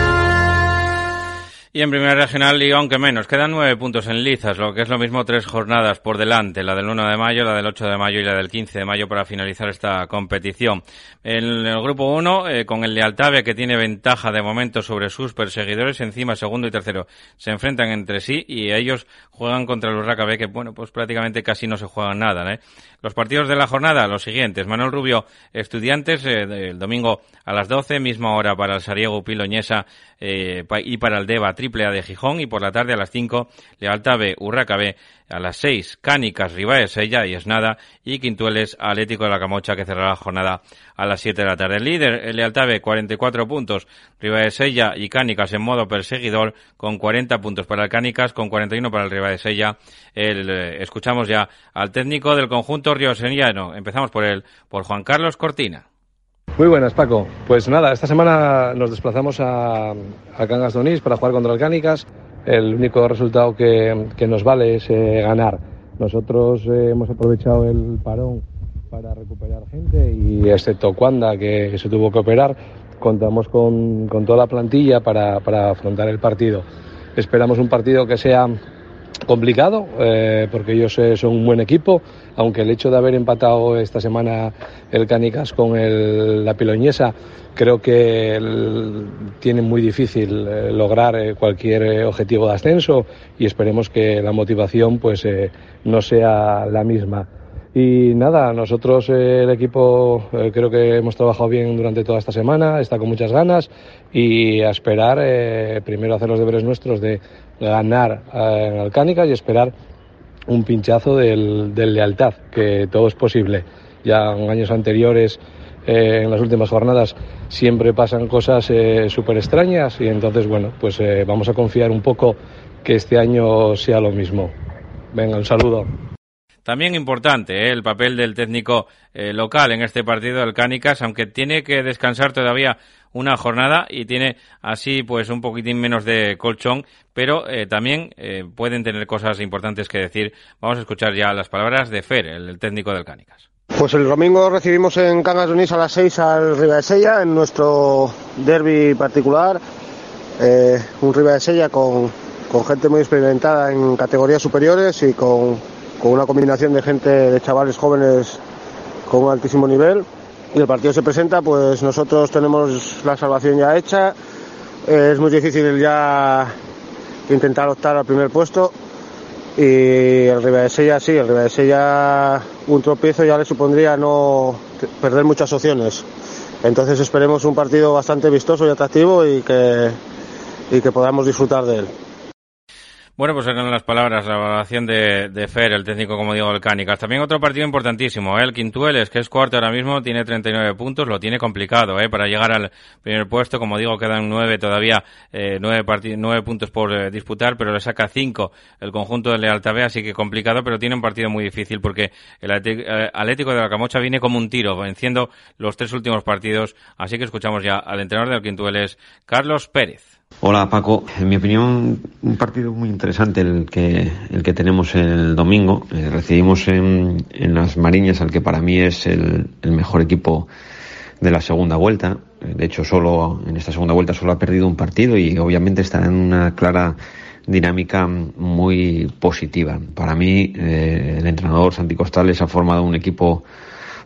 Y en primera regional Liga, aunque menos, quedan nueve puntos en Lizas, lo que es lo mismo tres jornadas por delante, la del 1 de mayo, la del 8 de mayo y la del 15 de mayo para finalizar esta competición. En el grupo 1, eh, con el de Altavia, que tiene ventaja de momento sobre sus perseguidores, encima segundo y tercero se enfrentan entre sí y ellos juegan contra el Urraca que bueno, pues prácticamente casi no se juegan nada, ¿eh? Los partidos de la jornada, los siguientes. Manuel Rubio, Estudiantes, eh, el domingo a las 12, misma hora para el Sariego Piloñesa eh, y para el Deva Triple A de Gijón. Y por la tarde a las 5, Lealtad B, Urraca B. A las 6, Cánicas, Ribaes, Sella y Esnada. Y Quintueles, Atlético de la Camocha, que cerrará la jornada a las 7 de la tarde. El líder, el Lealtad B, 44 puntos. Ribaes, Sella y Cánicas en modo perseguidor, con 40 puntos para el Cánicas, con 41 para el Ribaes, Sella. El, eh, escuchamos ya al técnico del conjunto rioseniano. Empezamos por él, por Juan Carlos Cortina.
Muy buenas, Paco. Pues nada, esta semana nos desplazamos a, a Cangas Donís para jugar contra el Cánicas. El único resultado que, nos vale es eh, ganar. Nosotros eh, hemos aprovechado el parón para recuperar gente y excepto Cuanda, que, se tuvo que operar, contamos con, toda la plantilla para, afrontar el partido. Esperamos un partido que sea complicado eh, porque ellos eh, son un buen equipo aunque el hecho de haber empatado esta semana el Canicas con el, la Piloñesa creo que el, tienen muy difícil eh, lograr cualquier objetivo de ascenso y esperemos que la motivación pues no sea la misma. Y nada, nosotros el equipo creo que hemos trabajado bien durante toda esta semana, está con muchas ganas y a esperar primero hacer los deberes nuestros de ganar en Alcánica y esperar un pinchazo del, del, lealtad, que todo es posible. Ya en años anteriores, eh, en las últimas jornadas, siempre pasan cosas eh, súper extrañas y entonces, bueno, pues eh, vamos a confiar un poco que este año sea lo mismo. Venga, un saludo.
También importante ¿eh? el papel del técnico eh, local en este partido del Cánicas, aunque tiene que descansar todavía una jornada y tiene así pues un poquitín menos de colchón, pero eh, también eh, pueden tener cosas importantes que decir. Vamos a escuchar ya las palabras de Fer, el, técnico del Cánicas.
Pues el domingo recibimos en Cangas Unís a las 6 al Ribadesella en nuestro derby particular. Eh, un Ribadesella con, con gente muy experimentada en categorías superiores y con, con una combinación de gente, de chavales jóvenes con un altísimo nivel y el partido se presenta, pues nosotros tenemos la salvación ya hecha. Es muy difícil ya intentar optar al primer puesto. Y el Ribadesella sí, el Ribadesella un tropiezo ya le supondría no perder muchas opciones. Entonces esperemos un partido bastante vistoso y atractivo y que, y que podamos disfrutar de él.
Bueno, pues eran las palabras, la evaluación de, de, Fer, el técnico, como digo, del. También otro partido importantísimo, ¿eh? el Quintueles, que es cuarto ahora mismo, tiene 39 puntos, lo tiene complicado ¿eh? para llegar al primer puesto. Como digo, quedan nueve todavía, eh, nueve, nueve puntos por eh, disputar, pero le saca cinco el conjunto de Lealtad B, así que complicado, pero tiene un partido muy difícil porque el Atlético de la Camocha viene como un tiro, venciendo los tres últimos partidos. Así que escuchamos ya al entrenador del Quintueles, Carlos Pérez.
Hola Paco, en mi opinión un partido muy interesante el que, el que tenemos el domingo. Eh, recibimos en, en, las Mariñas al que para mí es el, mejor equipo de la segunda vuelta. De hecho, solo en esta segunda vuelta solo ha perdido un partido y obviamente está en una clara dinámica muy positiva. Para mí, eh, el entrenador Santi Costales ha formado un equipo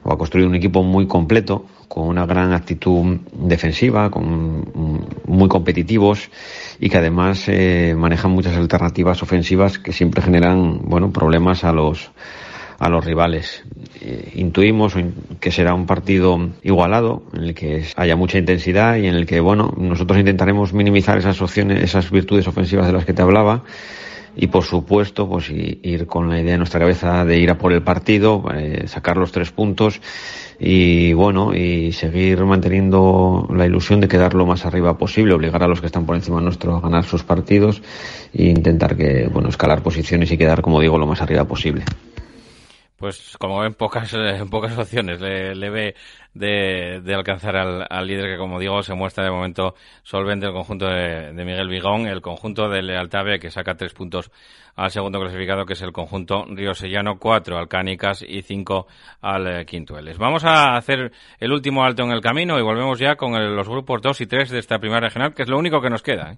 o ha construido un equipo muy completo, con una gran actitud defensiva, con, muy competitivos y que además eh, manejan muchas alternativas ofensivas que siempre generan bueno problemas a los a los rivales. Eh, intuimos que será un partido igualado, en el que haya mucha intensidad y en el que, bueno, nosotros intentaremos minimizar esas opciones, esas virtudes ofensivas de las que te hablaba y por supuesto pues ir con la idea en nuestra cabeza de ir a por el partido, eh, sacar los tres puntos y bueno y seguir manteniendo la ilusión de quedar lo más arriba posible, obligar a los que están por encima nuestro a ganar sus partidos e intentar que bueno escalar posiciones y quedar como digo lo más arriba posible.
Pues como ven pocas eh, pocas opciones le, ve de, alcanzar al, líder que como digo se muestra de momento solvente el conjunto de, Miguel Vigón el conjunto de Lealtave que saca tres puntos al segundo clasificado que es el conjunto Río Sellano cuatro al Cánicas y cinco al eh, Quintueles vamos a hacer el último alto en el camino y volvemos ya con los grupos dos y tres de esta primera regional que es lo único que nos queda ¿eh?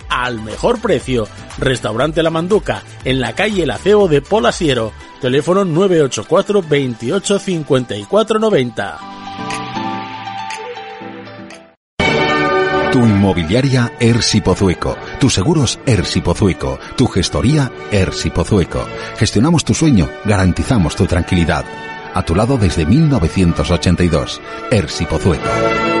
al mejor precio. Restaurante La Manduca, en la calle El Aceo de Polasiero. Teléfono 984 28 54 90.
Tu inmobiliaria Ersi Pozueco, tus seguros Ersi Pozueco, tu gestoría Ersi Pozueco. Gestionamos tu sueño, garantizamos tu tranquilidad. A tu lado desde 1982. Ersi Pozueco.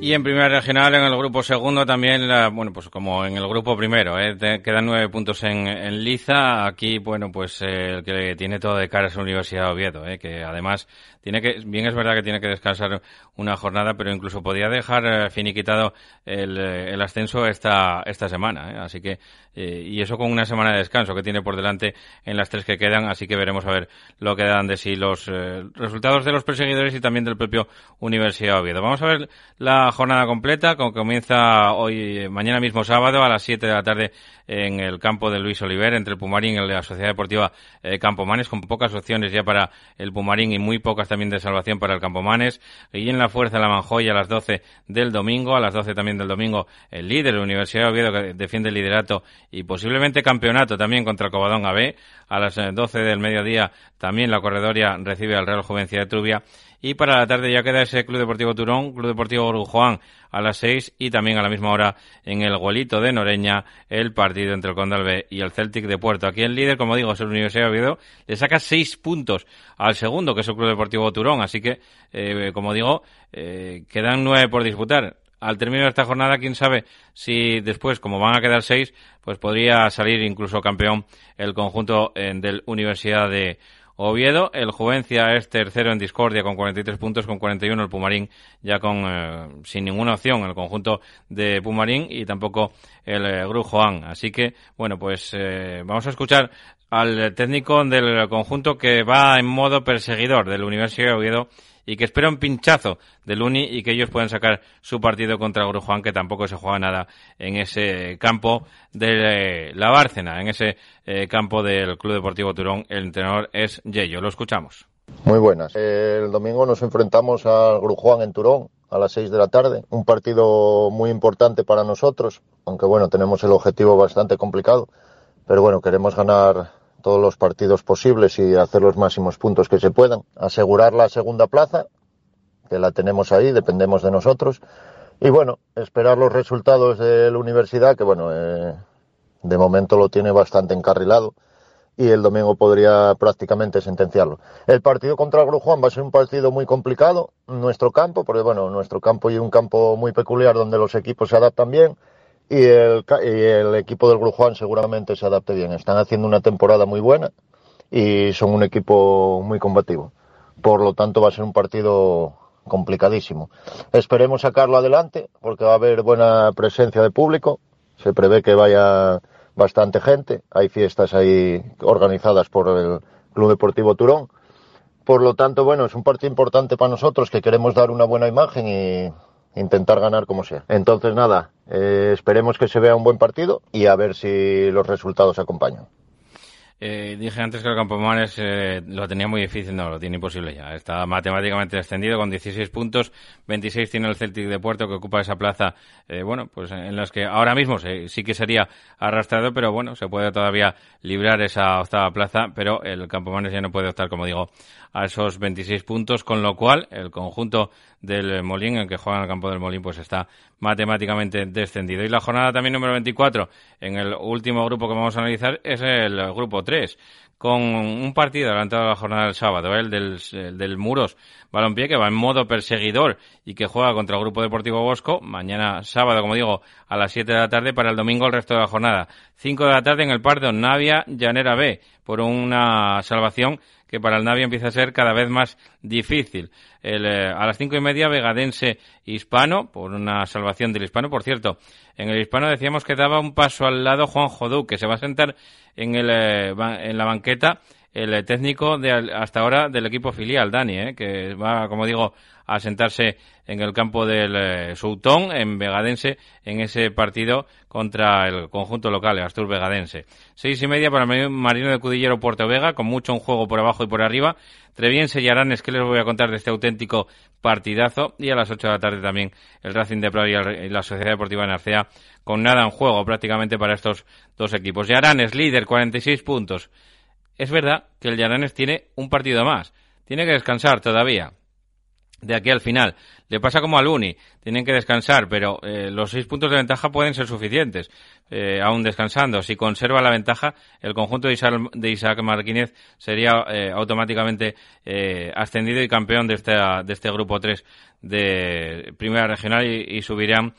Y en primera regional, en el grupo segundo también, bueno, pues como en el grupo primero, ¿eh? quedan nueve puntos en, en Liza. Aquí, bueno, pues eh, el que tiene todo de cara es la Universidad de Oviedo, ¿eh? que además tiene que, bien es verdad que tiene que descansar una jornada, pero incluso podría dejar eh, finiquitado el, eh, el, ascenso esta, esta semana. Así que, y eso con una semana de descanso que tiene por delante en las tres que quedan, así que veremos a ver lo que dan de sí los resultados de los perseguidores y también del propio Universidad de Oviedo. Vamos a ver la jornada completa, comienza hoy, mañana mismo sábado a las 7 de la tarde en el campo de Luis Oliver, entre el Pumarín y la Sociedad Deportiva Campomanes, con pocas opciones ya para el Pumarín y muy pocas también de salvación para el Campomanes. Y en la fuerza la Manjoya a las 12 del domingo, a las 12 también del domingo el líder, la Universidad de Oviedo, que defiende el liderato y posiblemente campeonato también contra Covadón AB. A las 12 eh, del mediodía también la corredoria recibe al Real Juvencia de Trubia Y para la tarde ya queda ese Club Deportivo Turón, Club Deportivo Grujuan a las 6 y también a la misma hora en el Golito de Noreña el partido entre el Condalbe y el Celtic de Puerto. Aquí el líder, como digo, es el Universidad de Oviedo, le saca 6 puntos al segundo, que es el Club Deportivo Turón. Así que, eh, como digo, eh, quedan 9 por disputar al término de esta jornada, quién sabe si después, como van a quedar seis, pues podría salir incluso campeón el conjunto eh, del Universidad de Oviedo. El Juvencia es tercero en discordia con 43 puntos, con 41 el Pumarín ya con eh, sin ninguna opción el conjunto de Pumarín y tampoco el eh, Grujoan. Así que, bueno, pues vamos a escuchar al técnico del conjunto que va en modo perseguidor del Universidad de Oviedo y que espera un pinchazo del Uni y que ellos puedan sacar su partido contra Grujuan, que tampoco se juega nada en ese campo de la Bárcena, en ese eh, campo del Club Deportivo Turón. El entrenador es Yello. Lo escuchamos.
Muy buenas. El domingo nos enfrentamos al Grujuan en Turón a las 6 de la tarde. Un partido muy importante para nosotros, aunque bueno, tenemos el objetivo bastante complicado. Pero bueno, queremos ganar todos los partidos posibles y hacer los máximos puntos que se puedan. Asegurar la segunda plaza, que la tenemos ahí, dependemos de nosotros. Y bueno, esperar los resultados de la universidad, que bueno, eh, de momento lo tiene bastante encarrilado y el domingo podría prácticamente sentenciarlo. El partido contra el va a ser un partido muy complicado, nuestro campo, porque bueno, nuestro campo y un campo muy peculiar donde los equipos se adaptan bien y el, y el equipo del Grujuan seguramente se adapte bien. Están haciendo una temporada muy buena y son un equipo muy combativo. Por lo tanto, va a ser un partido complicadísimo. Esperemos sacarlo adelante porque va a haber buena presencia de público. Se prevé que vaya bastante gente. Hay fiestas ahí organizadas por el Club Deportivo Turón. Por lo tanto, bueno, es un partido importante para nosotros que queremos dar una buena imagen y intentar ganar como sea. Entonces, nada, eh, esperemos que se vea un buen partido y a ver si los resultados acompañan.
Eh, dije antes que el Campomanes eh, lo tenía muy difícil, no, lo tiene imposible ya. Está matemáticamente descendido con 16 puntos, 26 tiene el Celtic de Puerto que ocupa esa plaza, eh, bueno, pues en las que ahora mismo sí que sería arrastrado, pero bueno, se puede todavía librar esa octava plaza, pero el Campomanes ya no puede optar, como digo, a esos 26 puntos, con lo cual el conjunto del Molín, el que juega en el campo del Molín, pues está matemáticamente descendido. Y la jornada también número 24, en el último grupo que vamos a analizar, es el grupo 3, con un partido adelantado a la jornada del sábado, el del, del Muros Balompié, que va en modo perseguidor y que juega contra el Grupo Deportivo Bosco, mañana sábado, como digo, a las 7 de la tarde, para el domingo el resto de la jornada. 5 de la tarde en el Pardo, Navia, Llanera B, por una salvación que para el Navia empieza a ser cada vez más difícil. El, eh, a las cinco y media, Vegadense Hispano, por una salvación del Hispano. Por cierto, en el Hispano decíamos que daba un paso al lado Juan Jodú, que se va a sentar en, el, eh, en la banqueta el técnico de hasta ahora del equipo filial, Dani, eh, que va, como digo, a sentarse en el campo del eh, Soutón, en Vegadense, en ese partido contra el conjunto local, el Astur Vegadense. Seis y media para Marino de Cudillero Puerto Vega, con mucho un juego por abajo y por arriba. Treviense y Aranes, que les voy a contar de este auténtico partidazo. Y a las ocho de la tarde también el Racing de Prat y la Sociedad Deportiva Narcea, con nada en juego prácticamente para estos dos equipos. Y Aranes, líder, 46 puntos. Es verdad que el Yaranes tiene un partido más. Tiene que descansar todavía de aquí al final. Le pasa como al Uni, tienen que descansar, pero eh, los seis puntos de ventaja pueden ser suficientes, eh, aún descansando. Si conserva la ventaja, el conjunto de Isaac, de Isaac Martínez sería eh, automáticamente ascendido y campeón de, de este grupo 3 de Primera Regional y, y subirían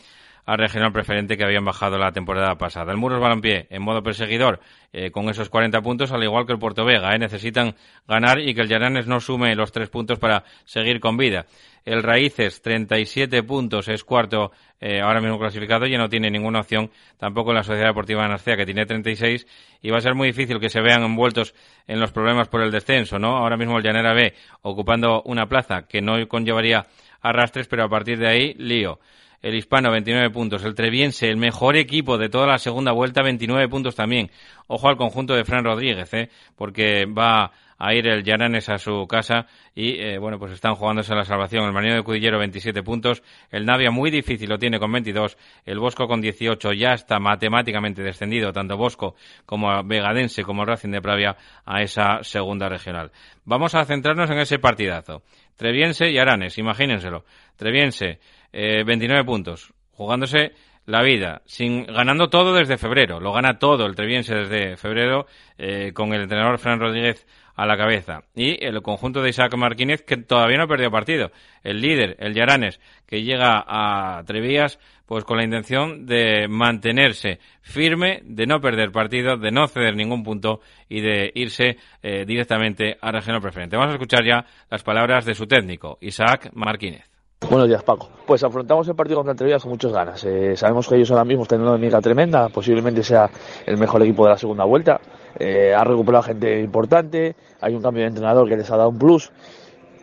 al regional preferente que habían bajado la temporada pasada. El Muros Balompié en modo perseguidor eh, con esos 40 puntos, al igual que el Puerto Vega. Eh, necesitan ganar y que el Llaranes no sume los tres puntos para seguir con vida. El Raíces, 37 puntos, es cuarto eh, ahora mismo clasificado y no tiene ninguna opción tampoco en la Sociedad Deportiva de Narcea, que tiene 36 y va a ser muy difícil que se vean envueltos en los problemas por el descenso, ¿no? Ahora mismo el Llanera B ocupando una plaza que no conllevaría arrastres, pero a partir de ahí, lío el Hispano 29 puntos, el Treviense, el mejor equipo de toda la segunda vuelta, 29 puntos también. Ojo al conjunto de Fran Rodríguez, ¿eh? porque va a ir el Llaranes a su casa y, eh, bueno, pues están jugándose la salvación. El Marino de Cudillero 27 puntos, el Navia muy difícil lo tiene con 22, el Bosco con 18 ya está matemáticamente descendido, tanto Bosco como Vegadense como Racing de Pravia a esa segunda regional. Vamos a centrarnos en ese partidazo. Treviense y Aranes, imagínenselo. Treviense, eh, 29 puntos, jugándose la vida, sin ganando todo desde febrero. Lo gana todo el Treviense desde febrero eh, con el entrenador Fran Rodríguez a la cabeza. Y el conjunto de Isaac Martínez que todavía no ha perdido partido. El líder, el Yaranes, que llega a Trevías pues con la intención de mantenerse firme, de no perder partido, de no ceder ningún punto y de irse eh, directamente a regional preferente. Vamos a escuchar ya las palabras de su técnico, Isaac Martínez.
Buenos días, Paco. Pues afrontamos el partido contra Trevías con muchas ganas. Eh, sabemos que ellos ahora mismo están en una dinámica tremenda, posiblemente sea el mejor equipo de la segunda vuelta. Eh, ha recuperado gente importante, hay un cambio de entrenador que les ha dado un plus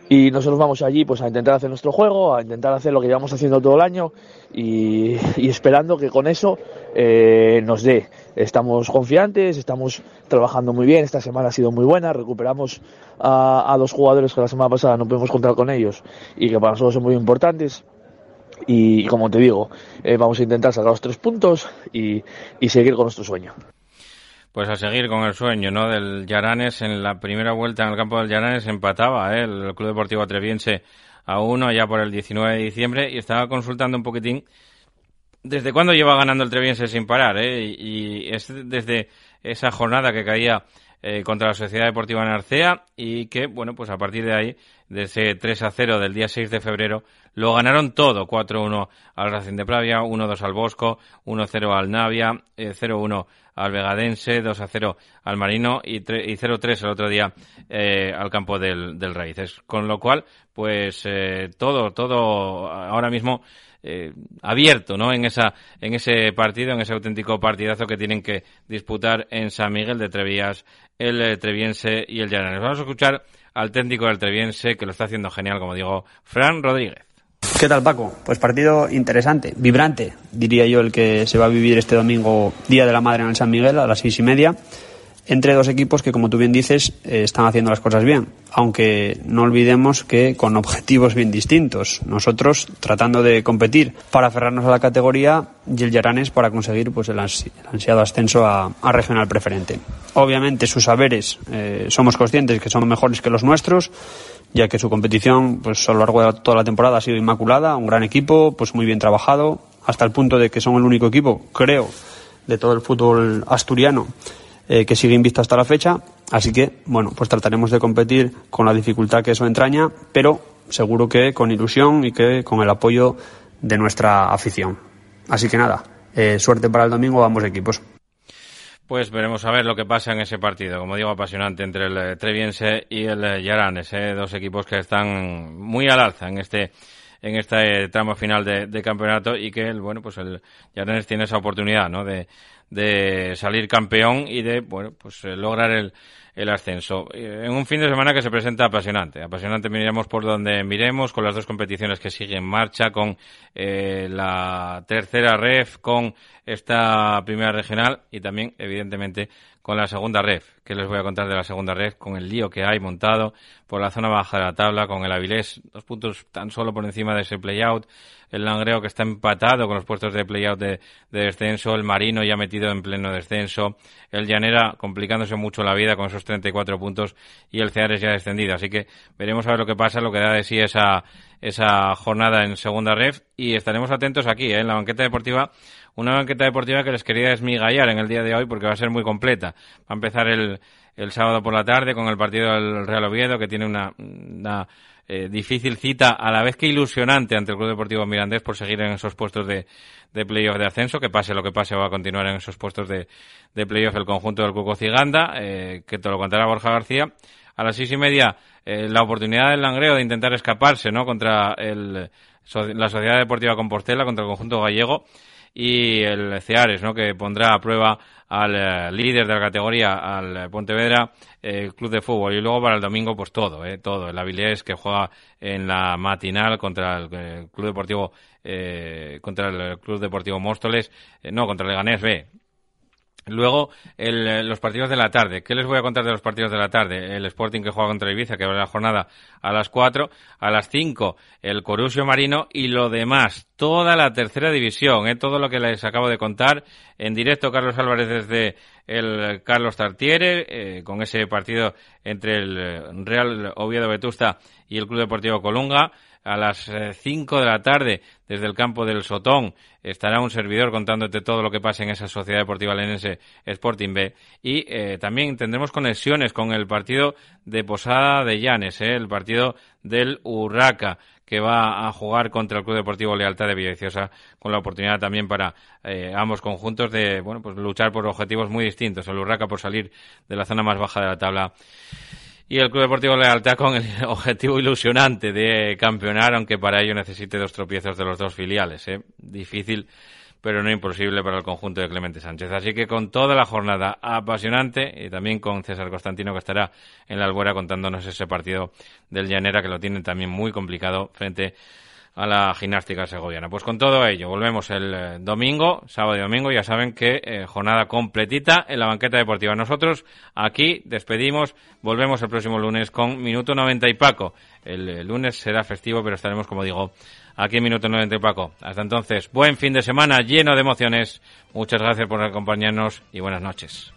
y nosotros vamos allí pues a intentar hacer nuestro juego, a intentar hacer lo que llevamos haciendo todo el año y, esperando que con eso eh, nos dé. Estamos confiantes, estamos trabajando muy bien, esta semana ha sido muy buena, recuperamos a, dos jugadores que la semana pasada no pudimos contar con ellos y que para nosotros son muy importantes. Y, como te digo, eh, vamos a intentar sacar los tres puntos y seguir con nuestro sueño
pues a seguir con el sueño, ¿no? Del Yaranes en la primera vuelta en el campo del Yaranes empataba ¿eh? el Club Deportivo Atreviense a uno ya por el 19 de diciembre y estaba consultando un poquitín desde cuándo lleva ganando el Treviense sin parar, ¿eh? Y, es desde esa jornada que caía eh, contra la Sociedad Deportiva Narcea y que, bueno, pues a partir de ahí, de ese 3 a 0 del día 6 de febrero, lo ganaron todo. 4-1 al Racing de Pravia, 1-2 al Bosco, 1-0 al Navia, 0-1 eh, al Vegadense, 2 a 0 al Marino y, 0-3 el otro día eh, al campo del, del Raíces. Con lo cual, pues eh, todo, todo ahora mismo eh, abierto, ¿no? En esa, en ese partido, en ese auténtico partidazo que tienen que disputar en San Miguel de Trevías, el Treviense y el Llanares. Vamos a escuchar al técnico del Treviense que lo está haciendo genial, como digo, Fran Rodríguez.
¿Qué tal, Paco? Pues partido interesante, vibrante, diría yo, el que se va a vivir este domingo, Día de la Madre en el San Miguel, a las seis y media, entre dos equipos que, como tú bien dices, eh, están haciendo las cosas bien. Aunque no olvidemos que con objetivos bien distintos. Nosotros tratando de competir para aferrarnos a la categoría y el Yaranes para conseguir pues, el, ansiado ascenso a, regional preferente. Obviamente, sus saberes eh, somos conscientes que son mejores que los nuestros ya que su competición pues a lo largo de toda la temporada ha sido inmaculada, un gran equipo, pues muy bien trabajado, hasta el punto de que son el único equipo, creo, de todo el fútbol asturiano eh, que sigue invicto hasta la fecha. Así que, bueno, pues trataremos de competir con la dificultad que eso entraña, pero seguro que con ilusión y que con el apoyo de nuestra afición. Así que nada, eh, suerte para el domingo, ambos equipos.
Pues veremos a ver lo que pasa en ese partido, como digo, apasionante entre el eh, Treviense y el eh, Yaranes, eh, dos equipos que están muy al alza en este en este tramo final de, campeonato y que el, bueno pues el Yaranes tiene esa oportunidad, ¿no? De, de salir campeón y de bueno pues lograr el el ascenso. En un fin de semana que se presenta apasionante. Apasionante miremos por donde miremos, con las dos competiciones que siguen en marcha, con eh, la tercera ref, con esta primera regional y también, evidentemente, con la segunda ref. que les voy a contar de la segunda ref? Con el lío que hay montado por la zona baja de la tabla, con el Avilés, dos puntos tan solo por encima de ese play-out el Langreo que está empatado con los puestos de playout de, de descenso, el Marino ya metido en pleno descenso, el Llanera complicándose mucho la vida con esos 34 puntos y el Ceares ya descendido. Así que veremos a ver lo que pasa, lo que da de sí esa, esa jornada en segunda ref y estaremos atentos aquí, ¿eh? en la banqueta deportiva. Una banqueta deportiva que les quería esmigallar en el día de hoy porque va a ser muy completa. Va a empezar el, el sábado por la tarde con el partido del Real Oviedo que tiene una, una eh, difícil cita, a la vez que ilusionante ante el Club Deportivo Mirandés por seguir en esos puestos de, de playoff de ascenso, que pase lo que pase va a continuar en esos puestos de, de playoff el conjunto del Cuco Ciganda, eh, que te lo contará Borja García. A las seis y media, eh, la oportunidad del Langreo de intentar escaparse, ¿no? Contra el, la Sociedad Deportiva Compostela, contra el conjunto gallego y el Ceares, ¿no? Que pondrá a prueba al eh, líder de la categoría, al Pontevedra eh, Club de Fútbol. Y luego para el domingo, pues todo, eh, todo. El Avilés que juega en la matinal contra el, eh, Club Deportivo, contra el Club Deportivo Móstoles, no, contra el Leganés B. Luego, el, los partidos de la tarde. ¿Qué les voy a contar de los partidos de la tarde? El Sporting que juega contra Ibiza, que va la jornada a las 4. A las 5, el Corusio Marino. Y lo demás, toda la tercera división. ¿eh? Todo lo que les acabo de contar. En directo, Carlos Álvarez desde el Carlos Tartiere, eh, con ese partido entre el Real Oviedo Vetusta y el Club Deportivo Colunga a las 5 de la tarde desde el campo del Sotón. Estará un servidor contándote todo lo que pasa en esa Sociedad Deportiva Lenense Sporting B. Y eh, también tendremos conexiones con el partido de Posada de Llanes, eh, el partido del Urraca que va a jugar contra el Club Deportivo Lealtad de Villaviciosa con la oportunidad también para eh, ambos conjuntos de bueno pues luchar por objetivos muy distintos. El Urraca por salir de la zona más baja de la tabla y el Club Deportivo Lealtad con el [LAUGHS] objetivo ilusionante de campeonar, aunque para ello necesite dos tropiezos de los dos filiales. ¿eh? Difícil, pero no imposible para el conjunto de Clemente Sánchez. Así que con toda la jornada apasionante y también con César Constantino que estará en la albuera contándonos ese partido del Llanera que lo tiene también muy complicado frente la gimnástica segoviana. Pues con todo ello, volvemos el eh, domingo, sábado y domingo, ya saben que eh, jornada completita en la banqueta deportiva. Nosotros aquí despedimos, volvemos el próximo lunes con Minuto 90 y Paco. El, el lunes será festivo, pero estaremos, como digo, aquí en Minuto 90 y Paco. Hasta entonces, buen fin de semana lleno de emociones. Muchas gracias por acompañarnos y buenas noches.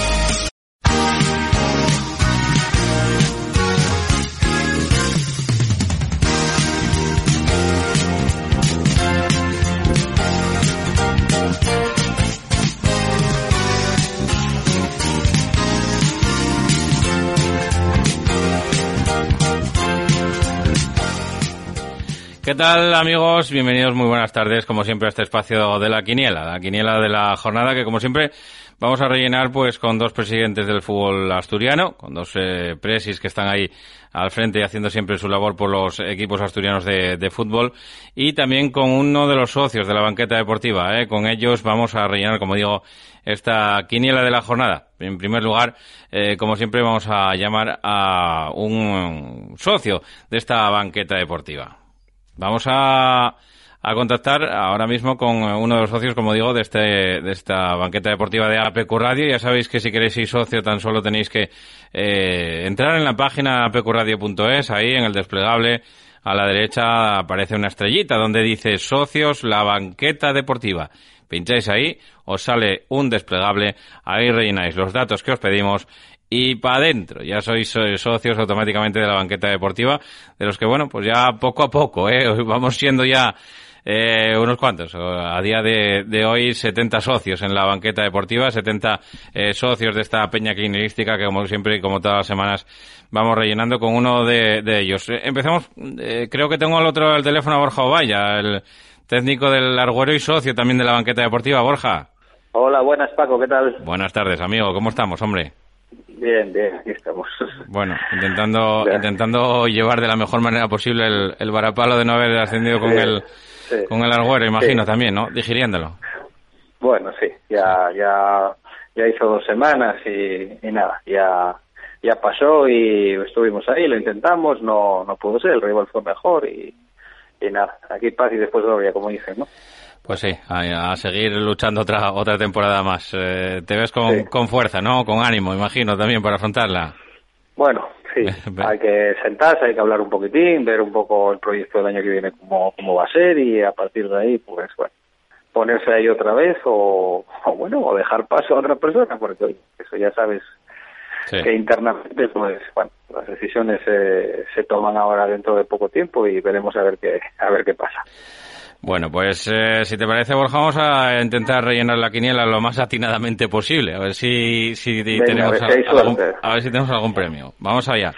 tal amigos? Bienvenidos, muy buenas tardes, como siempre a este espacio de la quiniela, la quiniela de la jornada que como siempre vamos a rellenar pues con dos presidentes del fútbol asturiano, con dos eh, presis que están ahí al frente y haciendo siempre su labor por los equipos asturianos de, fútbol y también con uno de los socios de la banqueta deportiva. ¿eh? Con ellos vamos a rellenar, como digo, esta quiniela de la jornada. En primer lugar, eh, como siempre, vamos a llamar a un socio de esta banqueta deportiva. Vamos a, a contactar ahora mismo con uno de los socios, como digo, de, este, de esta banqueta deportiva de APQ Radio. Ya sabéis que si queréis ser socio tan solo tenéis que eh, entrar en la página apqradio.es, ahí en el desplegable a la derecha aparece una estrellita donde dice socios, la banqueta deportiva. Pincháis ahí, os sale un desplegable, ahí rellenáis los datos que os pedimos y para adentro. Ya sois eh, socios automáticamente de la banqueta deportiva, de los que, bueno, pues ya poco a poco, ¿eh? [LAUGHS] vamos siendo ya eh, unos cuantos. A día de, de, hoy, 70 socios en la banqueta deportiva, 70 eh, socios de esta peña clinilística que, como siempre y como todas las semanas, vamos rellenando con uno de, de ellos. Eh, empezamos, eh, creo que tengo al otro el teléfono a Borja Ovalla, el técnico del Arguero y socio también de la banqueta deportiva. Borja.
Hola, buenas Paco, ¿qué tal?
Buenas tardes, amigo. ¿Cómo estamos, hombre?
Bien, bien, aquí estamos.
Bueno, intentando [LAUGHS] intentando llevar de la mejor manera posible el, el varapalo de no haber ascendido con el
sí.
con el Arguero, imagino también, ¿no? Digiriéndolo.
Bueno, sí, ya ya ya hizo dos semanas y, y nada, ya ya pasó y estuvimos ahí, lo intentamos, no no pudo ser, el rival fue mejor y, y nada, aquí paz y después gloria, como dicen, ¿no?
Pues sí, a, a, seguir luchando otra otra temporada más. Eh, te ves con, sí. con fuerza, ¿no? Con ánimo, imagino, también para afrontarla.
Bueno, sí, [LAUGHS] hay que sentarse, hay que hablar un poquitín, ver un poco el proyecto del año que viene cómo, cómo va a ser y a partir de ahí, pues bueno, ponerse ahí otra vez o, o bueno, o dejar paso a otra persona, porque eso ya sabes sí. que internamente, pues bueno, las decisiones eh, se toman ahora dentro de poco tiempo y veremos a ver qué, a ver qué pasa.
Bueno, pues eh, si te parece, Borja, vamos a intentar rellenar la quiniela lo más atinadamente posible. A ver si, si
Venga,
tenemos
a ver, si
algún, a ver si tenemos algún premio. Vamos allá.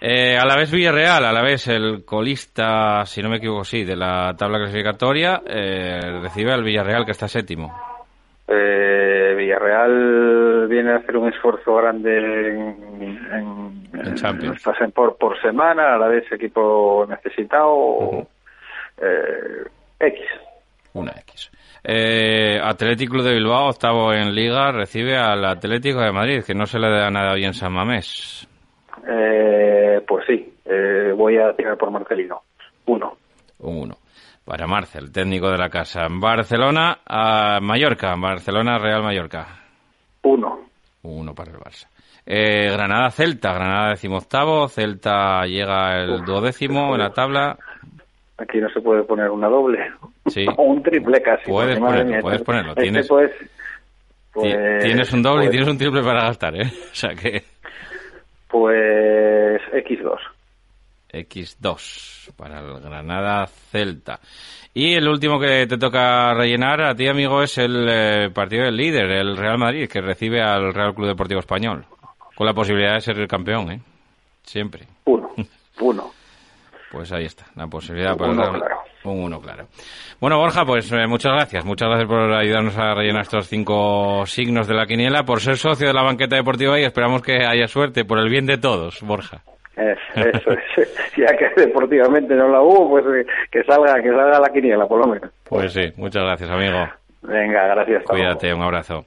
Eh, a la vez Villarreal, a la vez el colista, si no me equivoco, sí, de la tabla clasificatoria, eh, recibe al Villarreal que está séptimo.
Eh, Villarreal viene a hacer un esfuerzo grande en, en,
en Champions.
En, por, por semana, a la vez equipo necesitado. Uh -huh. eh, X.
Una X. Eh, Atlético de Bilbao, octavo en Liga, recibe al Atlético de Madrid, que no se le da nada bien San Mamés.
Eh, pues sí, eh, voy a tirar por Marcelino. Uno.
Un uno. Para Marcel, técnico de la casa. Barcelona a Mallorca. Barcelona, Real Mallorca.
Uno.
Uno para el Barça. Eh, Granada Celta, Granada decimoctavo, Celta llega el duodécimo en la tabla.
Aquí no se puede poner una doble.
Sí. [LAUGHS]
o un triple casi.
Puedes ponerlo, mía, puedes ponerlo.
Este
tienes,
pues, pues,
tienes un doble
pues,
y tienes un triple para gastar, ¿eh? [LAUGHS] O sea que...
Pues X2.
X2 para el Granada Celta. Y el último que te toca rellenar a ti, amigo, es el eh, partido del líder, el Real Madrid, que recibe al Real Club Deportivo Español. Con la posibilidad de ser el campeón, ¿eh? Siempre.
Uno. Uno.
Pues ahí está, la posibilidad para
uno, claro.
Un uno, claro. Bueno, Borja, pues eh, muchas gracias. Muchas gracias por ayudarnos a rellenar estos cinco signos de la quiniela, por ser socio de la banqueta deportiva y esperamos que haya suerte por el bien de todos, Borja.
Es, eso es. [LAUGHS] ya que deportivamente no la hubo, pues eh, que salga, que salga la quiniela, por lo menos.
Pues sí, muchas gracias, amigo.
Venga, gracias.
Cuídate, un abrazo.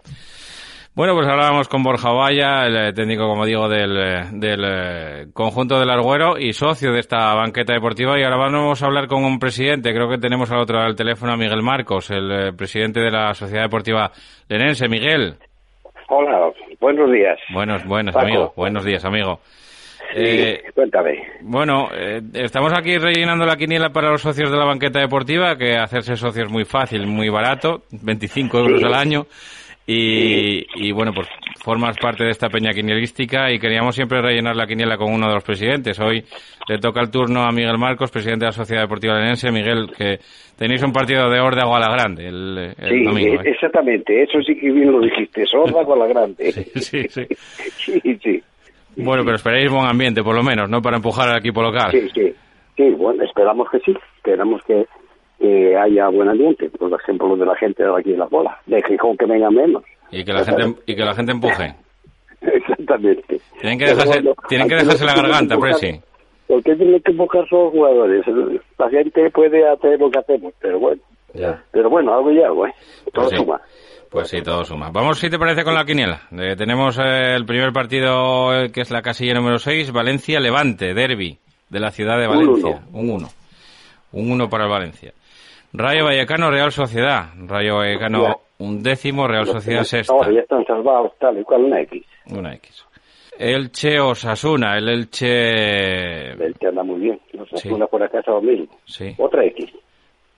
Bueno, pues hablábamos con Borja Valla, el técnico, como digo, del, del conjunto del Arguero y socio de esta banqueta deportiva. Y ahora vamos a hablar con un presidente. Creo que tenemos al otro al teléfono a Miguel Marcos, el presidente de la Sociedad Deportiva Lenense. Miguel.
Hola, buenos días.
Buenos, buenos, Paco. amigo. Buenos días, amigo.
Sí, eh, cuéntame.
Bueno, eh, estamos aquí rellenando la quiniela para los socios de la banqueta deportiva, que hacerse socio es muy fácil, muy barato, 25 euros sí. al año. Y, y, bueno, pues formas parte de esta peña quinielística y queríamos siempre rellenar la quiniela con uno de los presidentes. Hoy le toca el turno a Miguel Marcos, presidente de la Sociedad Deportiva Lenense. Miguel, que tenéis un partido de Órdago a la Grande el, el
sí,
domingo.
¿eh? exactamente, eso sí que bien lo dijiste, Órdago a la Grande.
sí, [LAUGHS] sí, sí.
sí, sí.
Bueno, pero esperáis buen ambiente, por lo menos, ¿no? Para empujar al equipo local.
Sí, sí. Sí, bueno, esperamos que sí. Esperamos que que haya buen ambiente, por ejemplo, de la gente de aquí de la bola, de Gijón que venga menos.
Y que la gente, y que la gente empuje. [LAUGHS]
Exactamente.
Tienen que dejarse, bueno, tienen que dejarse la garganta, Presi.
Porque tienen que empujar son los jugadores. La gente puede hacer lo que hacemos, pero bueno.
Ya.
Pero bueno, algo ya, güey. Todo
pues sí.
suma.
Pues sí, todo suma. Vamos, si te parece, con la quiniela. Eh, tenemos eh, el primer partido, eh, que es la casilla número 6, Valencia-Levante, derby de la ciudad de Valencia. Un 1. Un 1 para el Valencia. Rayo Vallecano, Real Sociedad. Rayo Vallecano, ya. un décimo, Real Sociedad sexta.
No, ya están salvados, tal y cual, una X.
Una X. Elche Osasuna, el Elche...
El Elche anda muy bien. Osasuna sí. por acá lo mismo.
Sí.
Otra X.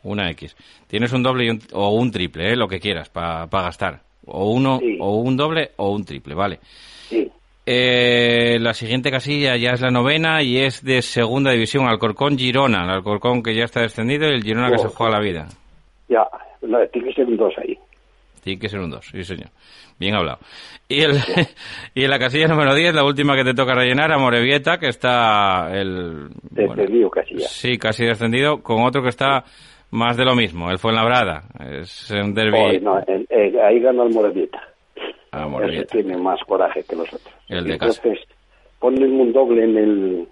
Una X. Tienes un doble un, o un triple, ¿eh? lo que quieras, para pa gastar. O uno,
sí.
o un doble o un triple, vale.
Sí.
Eh, la siguiente casilla ya es la novena y es de segunda división, Alcorcón Girona. El Alcorcón que ya está descendido y el Girona que
Oh.
se juega la vida.
Ya, no, tiene que ser un dos ahí.
Tiene que ser un 2, sí señor. Bien hablado. Y, el, [LAUGHS] y en la casilla número 10, la última que te toca rellenar, a Morevieta, que está el...
Descendido casi ya.
Sí, casi descendido, con otro que está más de lo mismo, el Fuenlabrada. Es un derby...
Hoy, no, ahí gana el Morevieta.
Ah,
Ese tiene más coraje que los otros.
El de casa.
Entonces, ponle un doble en el...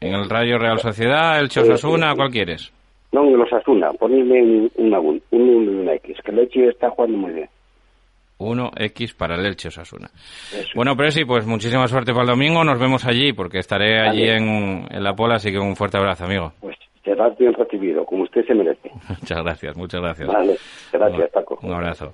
En el Rayo Real Sociedad, el Chosasuna, ¿cuál quieres?
No, en los Asuna, ponle un, un, un, un X, que el Leche está jugando muy bien.
1X para el Elche Osasuna. Bueno, Presi, pues muchísima suerte para el domingo. Nos vemos allí, porque estaré allí en, en La Pola, así que un fuerte abrazo, amigo.
Será bien recibido, como usted se merece. [LAUGHS]
Muchas gracias, muchas gracias.
Vale, gracias, Paco.
Un abrazo.